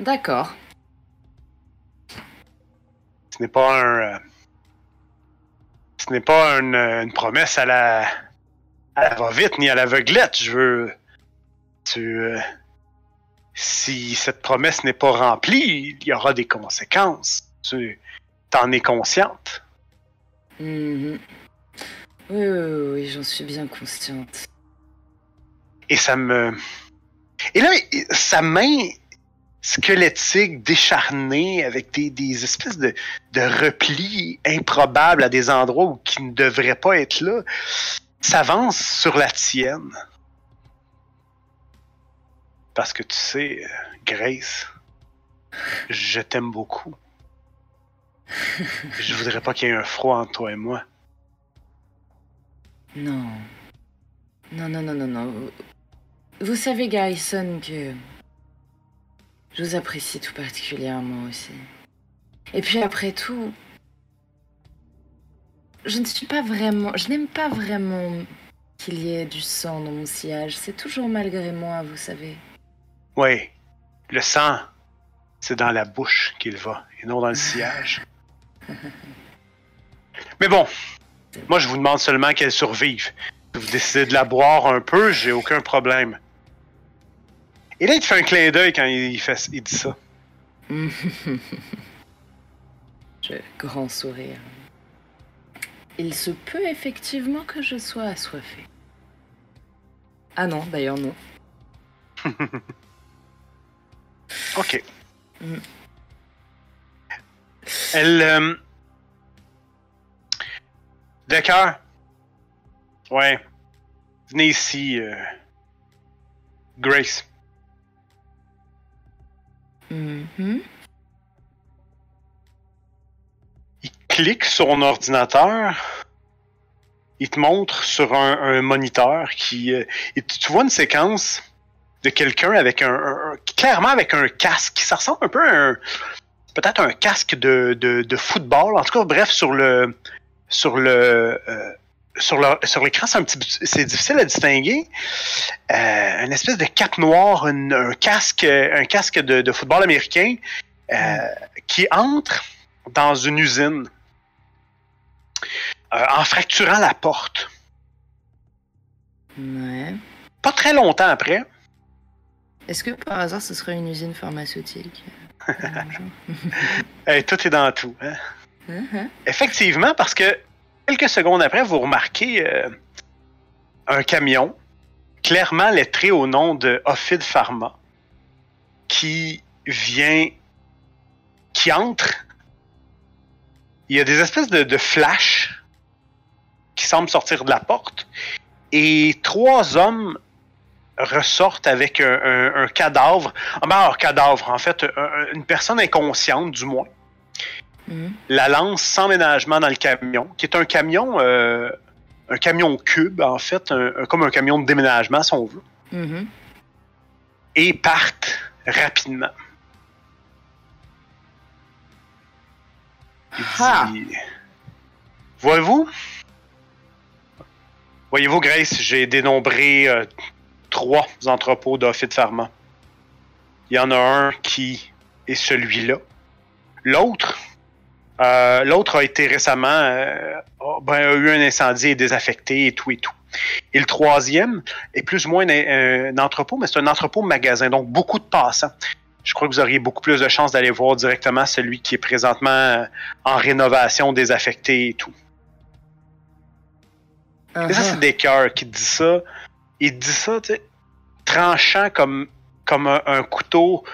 D'accord.
Ce n'est pas un. euh, ce n'est pas une, une promesse à la. à la va-vite ni à l'aveuglette. Je veux. Tu. euh, si cette promesse n'est pas remplie, il y aura des conséquences. Tu t'en es consciente?
Mhm. Oui, oui, oui, oui, j'en suis bien consciente.
Et ça me. Et là, sa main squelettique, décharnée, avec des, des espèces de, de replis improbables à des endroits où qui ne devraient pas être là, s'avance sur la tienne. Parce que tu sais, euh, Grace, je t'aime beaucoup. Je voudrais pas qu'il y ait un froid entre toi et moi.
Non. Non, non, non, non, non. Vous- Vous savez, Garrison, que je vous apprécie tout particulièrement aussi. Et puis après tout, je ne suis pas vraiment, je n'aime pas vraiment qu'il y ait du sang dans mon sillage. C'est toujours malgré moi, vous savez.
Oui, le sang, c'est dans la bouche qu'il va, et non dans le sillage. (laughs) Mais bon, moi je vous demande seulement qu'elle survive. Si vous décidez de la boire un peu, j'ai aucun problème. Et là, il te fait un clin d'œil quand il, fait, il dit ça. (laughs)
Je grand sourire. Il se peut effectivement que je sois assoiffée. Ah non, d'ailleurs non. (laughs)
Ok.
Mm.
Elle. Euh... D'accord. Ouais. Venez ici, euh, Grace.
Mhm.
il clique sur son ordinateur. Il te montre sur un, un moniteur qui. euh, et tu vois une séquence de quelqu'un avec un, Clairement avec un casque. Ça ressemble un peu à un. Peut-être un casque de, de, de football. En tout cas, bref, sur le. Sur le. euh, sur le- sur l'écran, c'est un petit, peu- c'est difficile à distinguer. Euh, une espèce de cape noire, une- un casque, un casque de, de football américain euh, qui entre dans une usine euh, en fracturant la porte.
Ouais.
Pas très longtemps après,
Est-ce que par hasard ce serait une usine pharmaceutique Euh, (laughs)
eh, tout est dans tout. hein.
Mhm.
Effectivement, parce que quelques secondes après, vous remarquez euh, un camion clairement lettré au nom de Ophid Pharma qui vient, qui entre. Il y a des espèces de, de flashs qui semblent sortir de la porte et trois hommes ressortent avec un, un- un cadavre. Un cadavre, en fait, un- un- une personne inconsciente du moins
Mhm.
la lance sans ménagement dans le camion, qui est un camion, euh, un camion cube, en fait, comme un camion de déménagement, si on veut,
Mhm.
et partent rapidement.
Ah.
Voyez-vous? Voyez-vous, Grace, j'ai dénombré euh, trois entrepôts d'Ophid Pharma. Il y en a un qui est celui-là. L'autre, euh, l'autre a été récemment, euh, a- ben, a eu un incendie et désaffecté et tout et tout. Et le troisième est plus ou moins un, un entrepôt, mais c'est un entrepôt magasin, donc beaucoup de passants. Je crois que vous auriez beaucoup plus de chances d'aller voir directement celui qui est présentement euh, en rénovation, désaffecté et tout. Et ça,
Uh-huh.
c'est des cœurs qui dit ça. Il dit ça, tu sais, tranchant comme, comme un, un couteau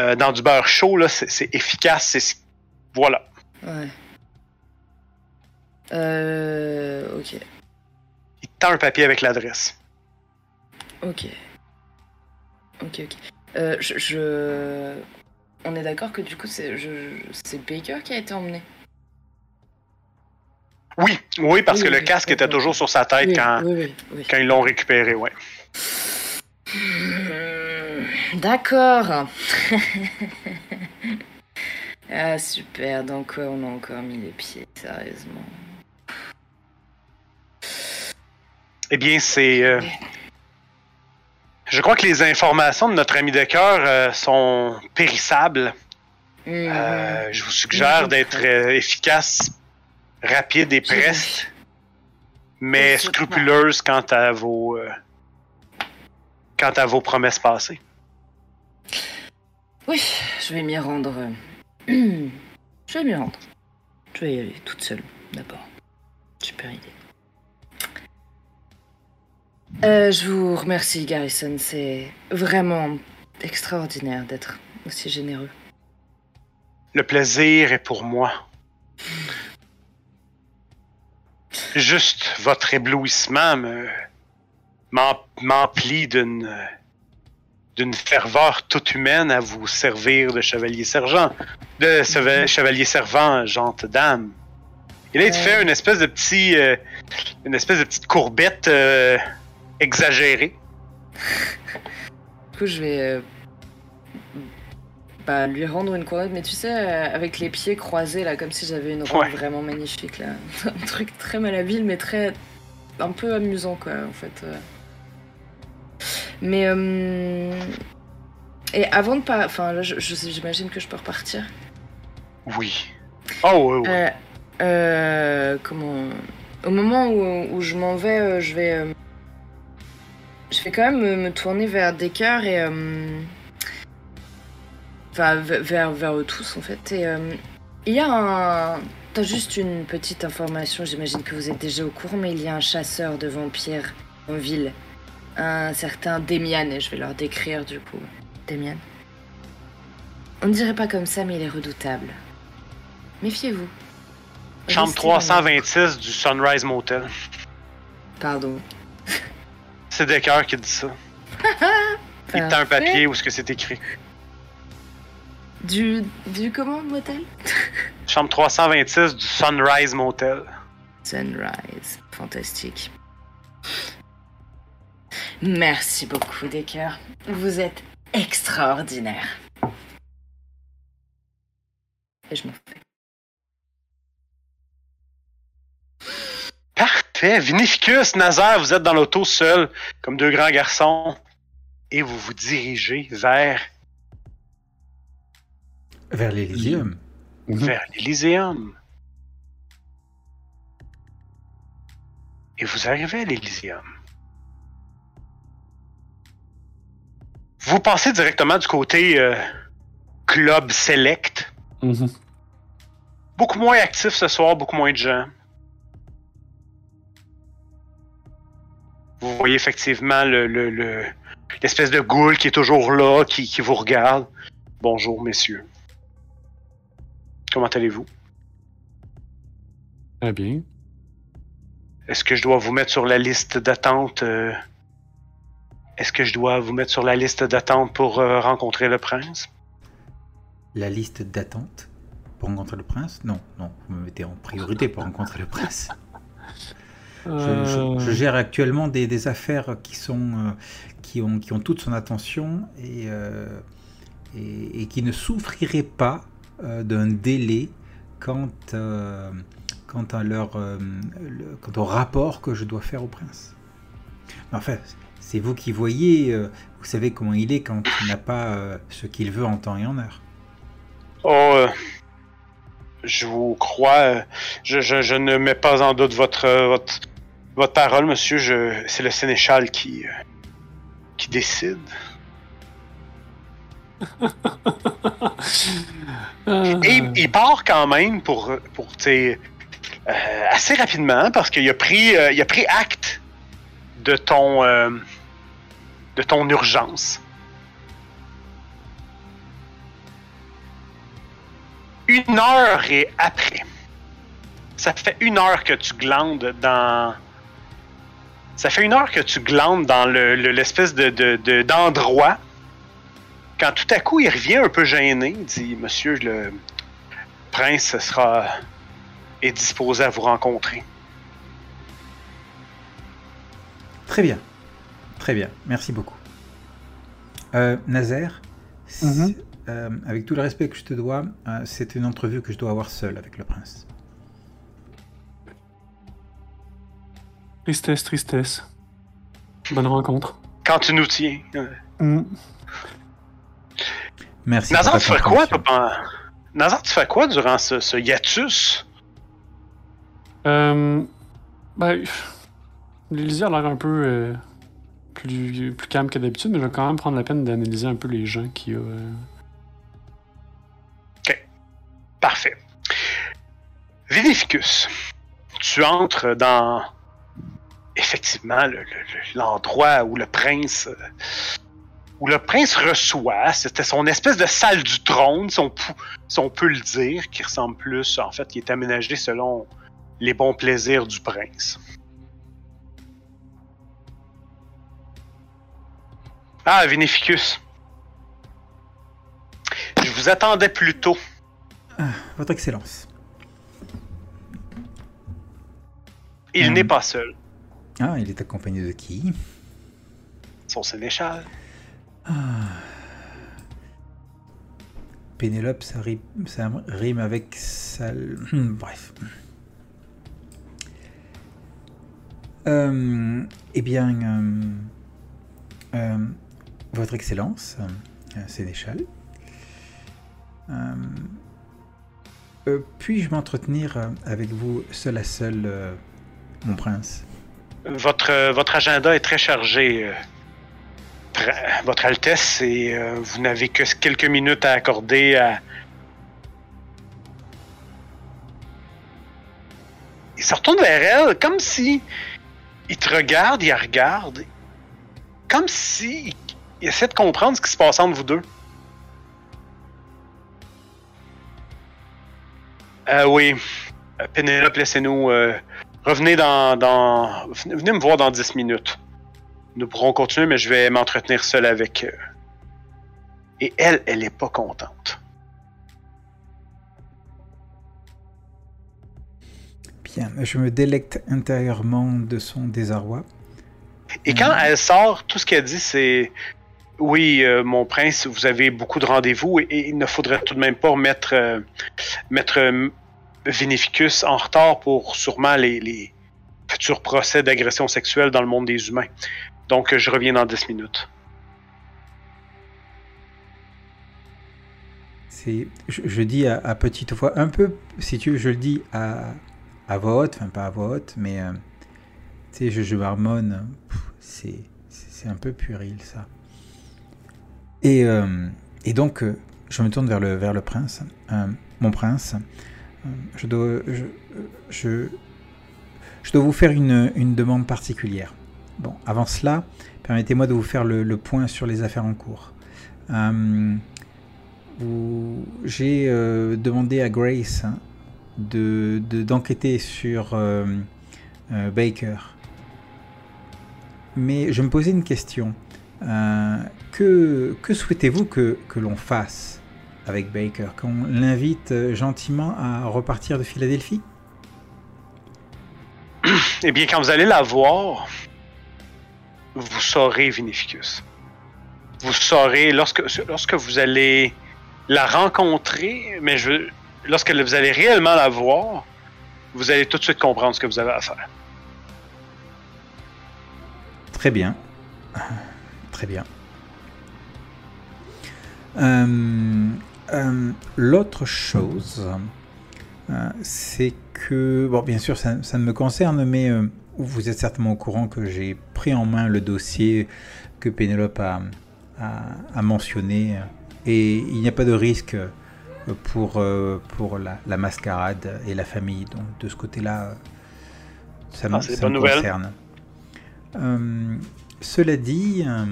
euh, dans du beurre chaud, là, c'est c'est efficace. c'est- Voilà.
Ouais. Euh. Ok.
Il tend un papier avec l'adresse.
Ok. Ok, ok. Euh, je, je- On est d'accord que du coup, c'est je... c'est Baker qui a été emmené?
Oui, oui, parce
Oui,
que le casque était toujours sur sa tête
oui,
quand,
oui,
ils l'ont récupéré, ouais.
Hmm, D'accord. (laughs) ah super, donc ouais, on a encore mis les pieds, sérieusement.
Eh bien, c'est. euh, Je crois que les informations de notre ami de cœur euh, sont périssables. Euh, je vous suggère d'être euh, efficace, rapide et preste, mais scrupuleuse quant à vos euh, quant à vos promesses passées.
Oui, je vais m'y rendre. (clears throat) je vais m'y rendre. Je vais y aller toute seule, d'abord. Super idée. Euh, je vous remercie, Garrison. C'est vraiment extraordinaire d'être aussi généreux.
Le plaisir est pour moi. Juste votre éblouissement me m'em- m'emplit d'une d'une ferveur toute humaine à vous servir de chevalier sergent, de cheva- chevalier servant, gente dame. Et là, il te fait une espèce de petit, euh, une espèce de petite courbette euh, exagérée.
Du coup, je vais euh, bah, lui rendre une couronne, mais tu sais, euh, avec les pieds croisés, là, comme si j'avais une robe
Ouais.
vraiment magnifique, là. (laughs) Un truc très malhabile, mais très. un peu amusant, quoi, en fait. euh. Mais. euh, Et avant de pas. Enfin, là, j'imagine que je peux repartir.
Oui. Oh.
Euh, euh, comment Au moment où, où je m'en vais, je vais. je vais quand même me, tourner vers Decker et. Enfin, vers, vers eux tous en fait. Et euh, il y a un. T'as juste une petite information, j'imagine que vous êtes déjà au courant, mais il y a un chasseur de vampires en ville. Un certain Demian, et je vais leur décrire du coup. Demian. On ne dirait pas comme ça, mais il est redoutable. Méfiez-vous.
Chambre
Restez dans la-
326 du Sunrise Motel.
Pardon.
C'est Decker qui dit ça. (laughs) Il tend un papier où est-ce que c'est écrit.
Du, du comment, motel? (laughs)
Chambre 326 du Sunrise Motel.
Sunrise. Fantastique. Merci beaucoup, Decker. Vous êtes extraordinaire. Et je m'en fais.
Parfait. Vinificus, Nazaire, vous êtes dans l'auto seul, comme deux grands garçons, et vous vous dirigez vers,
Vers l'Elysium.
vers l'Elysium. Et vous arrivez à l'Elysium. vous passez directement du côté euh, club select.
Mhm.
Beaucoup moins actif ce soir, beaucoup moins de gens. Vous voyez effectivement le, le- le- l'espèce de goule qui est toujours là, qui, qui vous regarde. Bonjour, messieurs. Comment allez-vous?
Très bien.
Est-ce que je dois vous mettre sur la liste d'attente? euh, Est-ce que je dois vous mettre sur la liste d'attente pour euh, rencontrer le prince?
La liste d'attente pour rencontrer le prince? Non, non, vous me mettez en priorité pour rencontrer le prince. Je, je- je
Euh,
gère actuellement des, des affaires qui sont euh, qui ont qui ont toute son attention et euh, et, et qui ne souffriraient pas euh, d'un délai quant euh, quant à leur euh, le- au rapport que je dois faire au prince. Enfin, c'est vous qui voyez, euh, vous savez comment il est quand il n'a pas euh, ce qu'il veut en temps et en heure.
Oh, euh, je vous crois. euh, Je, je- ne mets pas en doute votre, euh, votre, votre parole, monsieur. C'est le sénéchal qui, euh, qui décide.
Euh,
Et il- part quand même pour, pour euh, assez rapidement parce qu'il a pris, euh, il a pris acte de ton, de ton urgence. Une heure et après, ça fait une heure que tu glandes dans. Ça fait une heure que tu glandes dans le- le- l'espèce de, de- de- d'endroit. Quand tout à coup il revient un peu gêné, il dit Monsieur le prince sera est disposé à vous rencontrer.
Très bien. Très bien. Merci beaucoup. Euh, Nazaire,
Mhm.
euh, avec tout le respect que je te dois, euh, c'est une entrevue que je dois avoir seul avec le prince.
Tristesse, tristesse. Bonne rencontre.
Quand tu nous tiens.
Mm.
Merci.
Nazar, tu fais quoi, pendant- Nazar, tu fais quoi durant ce, ce hiatus?
Euh, ben, l'Élysée a l'air un peu euh, plus, plus calme que d'habitude, mais je vais quand même prendre la peine d'analyser un peu les gens qui ont. euh,
Parfait. Vinificus, tu entres dans effectivement le- le- le- l'endroit où le prince euh, où le prince reçoit, c'était son espèce de salle du trône, si on, pou- si on peut le dire, qui ressemble plus, en fait, qui est aménagé selon les bons plaisirs du prince. Ah, Vinificus. Je vous attendais plus tôt.
Votre Excellence.
Il
Hum.
n'est pas seul.
Ah, il est accompagné de qui?
Son sénéchal.
Pénélope, ça rime, avec sale. Hmm, Bref. Euh, eh bien, euh, euh, Votre Excellence, Sénéchal, puis-je m'entretenir avec vous seul à seul, mon prince?
Votre, votre agenda est très chargé, Votre Altesse, et euh, vous n'avez que quelques minutes à accorder à. Il se retourne vers elle comme si il te regarde, il la regarde, comme si il, essaie de comprendre ce qui se passe entre vous deux. Euh, oui, Euh, Pénélope, laissez-nous. euh, revenez dans, dans. Venez me voir dans 10 minutes. Nous pourrons continuer, mais je vais m'entretenir seul avec. euh, Et elle, elle est pas contente.
Bien, je me délecte intérieurement de son désarroi.
Et quand elle sort, tout ce qu'elle dit, c'est Oui, euh, mon prince, vous avez beaucoup de rendez-vous et, et il ne faudrait tout de même pas mettre, euh, mettre euh, Vinificus en retard pour sûrement les, les futurs procès d'agression sexuelle dans le monde des humains. Donc, je reviens dans 10 minutes.
C'est, je, dis à, petite voix, un peu, si tu veux, je le dis à, à voix haute, enfin pas à voix haute, mais euh, tu sais, je, je marmonne. Pff, C'est, c'est un peu puéril ça. Et, euh, et donc, euh, je me tourne vers le, vers le prince. Mon prince, je dois, je, je, je dois vous faire une, une demande particulière. Bon, avant cela, permettez-moi de vous faire le, point sur les affaires en cours. Euh, J'ai euh, demandé à Grace hein, de de- d'enquêter sur euh, Baker. Mais je me posais une question. Que que souhaitez-vous que, que l'on fasse avec Baker? Qu'on l'invite gentiment à repartir de Philadelphie?
Eh bien, quand vous allez la voir, vous saurez Vinificus. Vous saurez, lorsque, lorsque vous allez la rencontrer, mais lorsque vous allez réellement la voir, vous allez tout de suite comprendre ce que vous avez à faire.
Très bien. Très bien. Euh, euh, L'autre chose, euh, c'est que, bon, bien sûr, ça, ça me concerne, mais vous êtes certainement au courant que j'ai pris en main le dossier que Pénélope a, a- a mentionné, et il n'y a pas de risque pour, euh, pour la, la mascarade et la famille. Donc, de ce côté-là, ça,
Ah,
ça me concerne. Euh, cela dit, euh,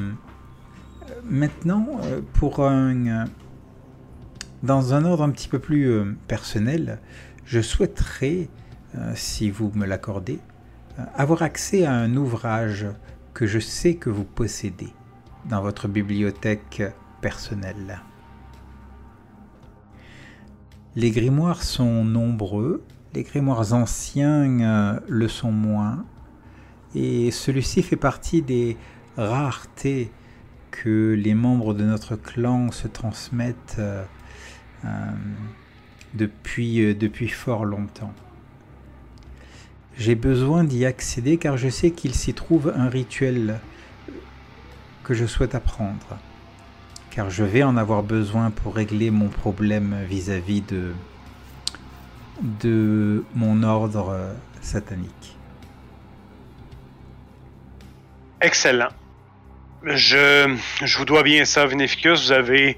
maintenant, euh, pour un, dans un ordre un petit peu plus personnel, je souhaiterais, si vous me l'accordez, avoir accès à un ouvrage que je sais que vous possédez dans votre bibliothèque personnelle. Les grimoires sont nombreux, les grimoires anciens euh, le sont moins, et celui-ci fait partie des raretés que les membres de notre clan se transmettent euh, euh, euh, depuis fort longtemps. J'ai besoin d'y accéder car je sais qu'il s'y trouve un rituel que je souhaite apprendre, car je vais en avoir besoin pour régler mon problème vis-à-vis de, de mon ordre satanique.
Excellent. Je, je vous dois bien ça, Vinificus. Vous avez,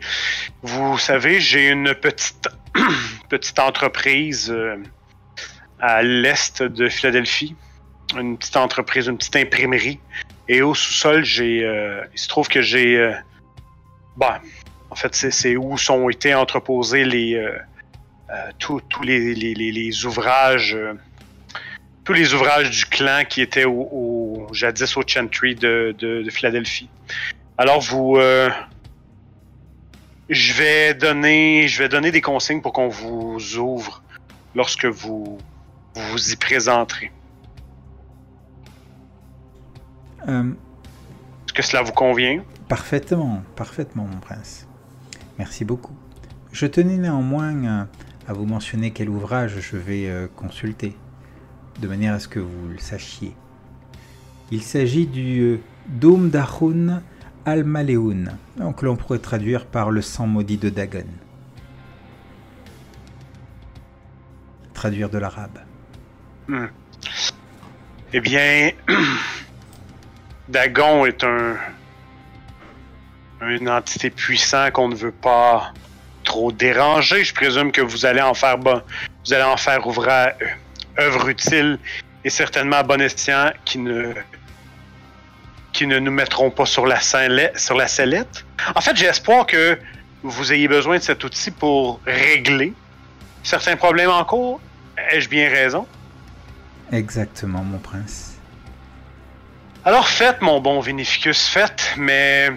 vous savez, j'ai une petite, (clears throat) petite entreprise euh, à l'est de Philadelphie. Une petite entreprise, une petite imprimerie. Et au sous-sol, j'ai, euh, il se trouve que j'ai, euh, bah, en fait, c'est, où sont été entreposés les, euh, tous, les, les, les, ouvrages. tous les ouvrages du clan qui étaient au, jadis au Chantry de, de, de Philadelphie. Alors vous, je vais donner, je vais donner des consignes pour qu'on vous ouvre lorsque vous vous y présenterez.
Euh,
Est-ce que cela vous convient?
Parfaitement, parfaitement, mon prince. Merci beaucoup. Je tenais néanmoins euh, à vous mentionner quel ouvrage je vais euh, consulter, de manière à ce que vous le sachiez. Il s'agit du Dôme d'Arun al-Maleoun, que l'on pourrait traduire par le sang maudit de Dagon. Traduire de l'arabe.
Hmm. Eh bien, (clears throat) Dagon est un une entité puissante qu'on ne veut pas trop déranger. Je présume que vous allez en faire bon, vous allez en faire ouvrage, œuvre utile et certainement bon escient qui ne qui ne nous mettront pas sur la, sur la sellette. En fait, j'ai espoir que vous ayez besoin de cet outil pour régler certains problèmes en cours. Ai-je bien raison?
Exactement, mon prince.
Alors faites, mon bon Vinificus, faites, mais.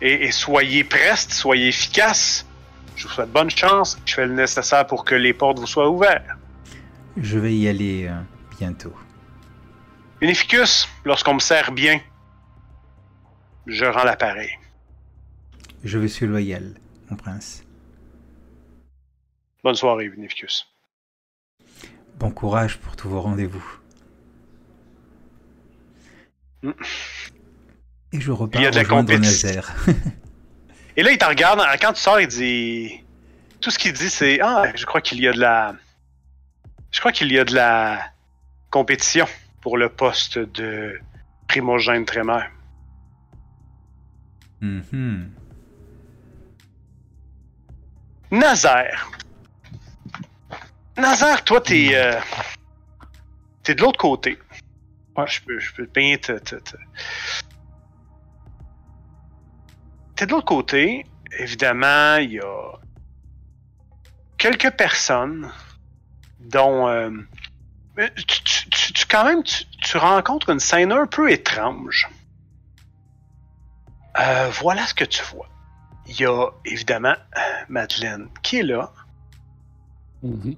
Et, et soyez preste, soyez efficace. Je vous souhaite bonne chance. Je fais le nécessaire pour que les portes vous soient ouvertes.
Je vais y aller euh, bientôt.
Vinificus, lorsqu'on me sert bien, je rends l'appareil.
Je vous suis loyal, mon prince.
Bonne soirée, Vinificus.
Bon courage pour tous vos rendez-vous.
Mm.
Et je repars
Il y a de la compétition. Et là, il te regarde. Quand tu sors, il dit. Tout ce qu'il dit, c'est Ah, je crois qu'il y a de la. Je crois qu'il y a de la compétition pour le poste de primogène Trémeur.
Mhm.
Nazaire. Nazaire, toi, t'es. Euh, t'es de l'autre côté. Ouais, je peux, je peux bien te. te, te... T'es de l'autre côté. Évidemment, il y a quelques personnes dont. euh, tu, tu- tu- tu- quand même, tu, tu rencontres une scène un peu étrange. Euh, voilà ce que tu vois. Il y a évidemment Madeleine qui est là,
Mhm.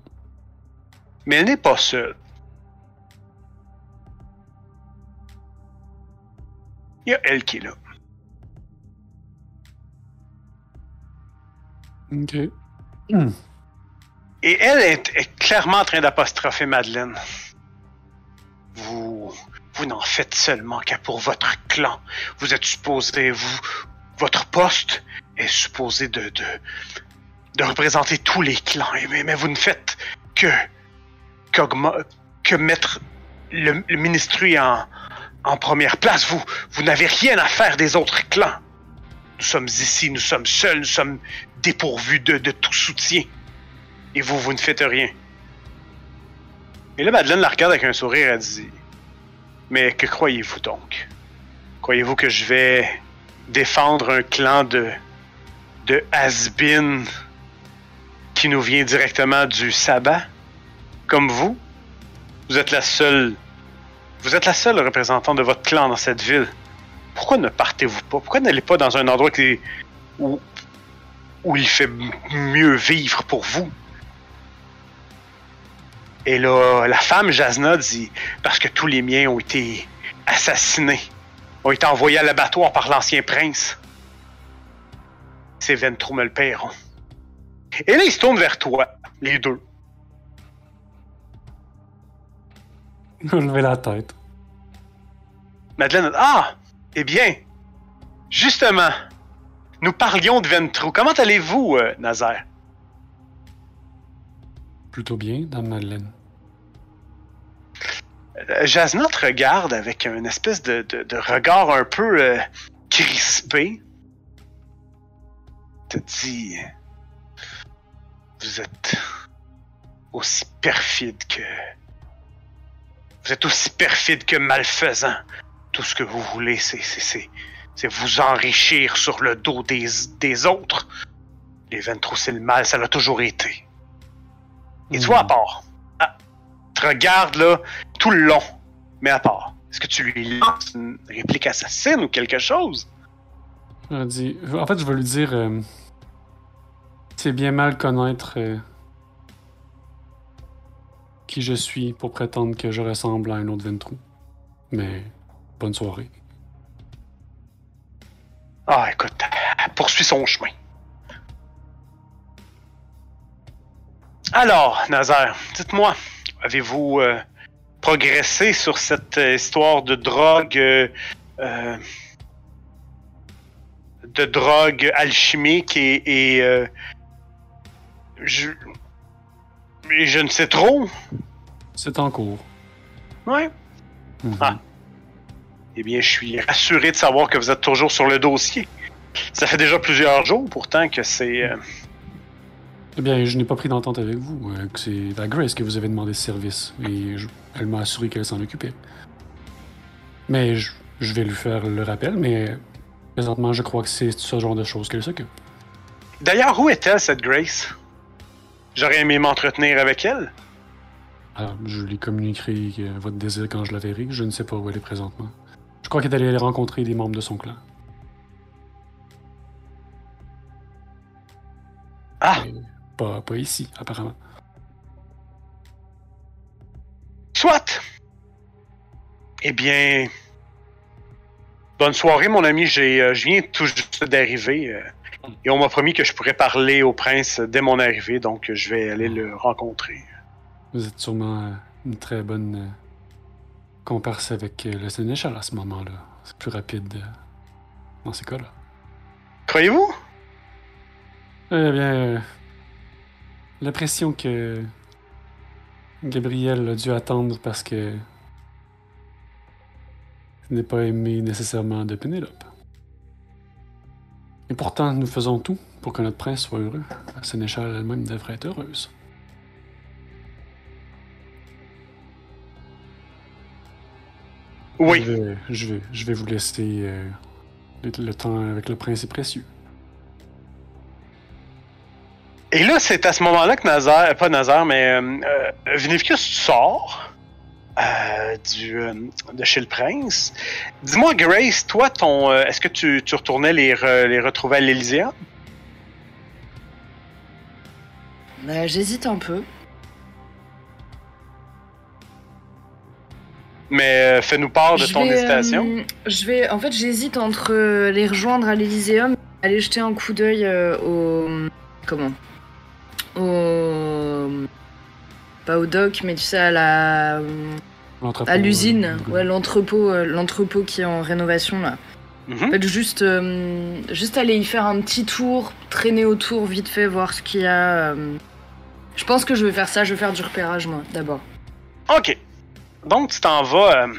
Mais elle n'est pas seule. Il y a elle qui est là.
Ok.
Et elle est, est clairement en train d'apostropher Madeleine. Vous, vous n'en faites seulement qu'à pour votre clan. Vous êtes supposé, vous, votre poste est supposé de, de, de représenter tous les clans. Mais vous ne faites que, que mettre le, le en, en première place. Vous, vous n'avez rien à faire des autres clans. Nous sommes ici, nous sommes seuls, nous sommes dépourvus de, de tout soutien. Et vous, vous ne faites rien. Et là, Madeleine la regarde avec un sourire, elle dit Mais que croyez-vous donc? Croyez-vous que je vais défendre un clan de. de has-been qui nous vient directement du sabbat Comme vous Vous êtes la seule. Vous êtes la seule représentante de votre clan dans cette ville. Pourquoi ne partez-vous pas? Pourquoi n'allez pas dans un endroit où, où il fait mieux vivre pour vous? Et là, la femme Jasna dit Parce que tous les miens ont été assassinés, ont été envoyés à l'abattoir par l'ancien prince. Ces Ventrou me le paieront. Et là, ils se tournent vers toi, les deux. (laughs)
Lever la tête.
Madeleine, ah, eh bien, justement, nous parlions de Ventrou. Comment allez-vous, euh, Nazaire?
Plutôt bien, Dame Madeleine.
Euh, Jasna te regarde avec un espèce de, de- de regard un peu euh, crispé. Te dit Vous êtes aussi perfide que. Vous êtes aussi perfide que malfaisant. Tout ce que vous voulez, c'est, c'est, c'est, c'est vous enrichir sur le dos des, des autres. Les Ventrous, c'est le mal, ça l'a toujours été. Et toi, à part. Ah, te regarde là tout le long, mais à part. Est-ce que tu lui lances une réplique assassine ou quelque chose?
En fait, je vais lui dire... euh, C'est bien mal connaître euh, qui je suis pour prétendre que je ressemble à un autre Ventrou. Mais bonne soirée.
Ah, écoute, elle poursuit son chemin. Alors, Nazaire, dites-moi, avez-vous euh, progressé sur cette euh, histoire de drogue, euh, de drogue alchimique et, et, je, et je ne sais trop.
C'est en cours.
Ouais.
Mhm.
Ah. Eh bien, je suis rassuré de savoir que vous êtes toujours sur le dossier. Ça fait déjà plusieurs jours, pourtant, que c'est. euh,
Eh bien, je n'ai pas pris d'entente avec vous. euh, c'est à Grace que vous avez demandé ce service. Et je- elle m'a assuré qu'elle s'en occupait. Mais je, je vais lui faire le rappel, mais présentement, je crois que c'est ce genre de choses qu'elle s'occupe.
D'ailleurs, où est-elle, cette Grace? J'aurais aimé m'entretenir avec elle.
Alors, je lui communiquerai euh, votre désir quand je la verrai. Je ne sais pas où elle est présentement. Je crois qu'elle est allée rencontrer des membres de son clan.
Ah,
Mais pas, pas ici, apparemment.
soit. Eh bien. Bonne soirée, mon ami. J'ai, euh, je viens tout juste d'arriver. euh, et on m'a promis que je pourrais parler au prince dès mon arrivée, donc je vais aller le rencontrer.
Vous êtes sûrement euh, une très bonne euh, comparse avec euh, le sénéchal à ce moment-là. C'est plus rapide dans ces cas-là.
Croyez-vous?
Eh bien, la pression que Gabriel a dû attendre parce que n'est pas aimé nécessairement de Pénélope. Et pourtant, nous faisons tout pour que notre prince soit heureux. La sénéchale elle-même devrait être heureuse.
Oui.
Je vais, je vais, je vais vous laisser. euh, le, temps avec le prince est précieux.
Et là, c'est à ce moment-là que Nazar, pas Nazar, mais euh, euh, Vinificus sort euh, du, euh, de chez le prince. Dis-moi, Grace, toi, ton, euh, est-ce que tu, tu retournais les, re- les retrouver à l'Elyséa?
Bah, J'hésite un peu.
Mais fais-nous part de
Je
ton
vais,
hésitation.
je vais, en fait, j'hésite entre les rejoindre à l'Elyséum, aller jeter un coup d'œil au, comment, au, pas au dock, mais tu sais à la, à l'usine,
euh,
ouais, l'entrepôt, euh, l'entrepôt qui est en rénovation là.
Mhm.
En fait, juste, euh, juste aller y faire un petit tour, traîner autour vite fait, voir ce qu'il y a. Je pense que je vais faire ça. Je vais faire du repérage moi, d'abord.
Ok. Donc, tu t'en vas euh,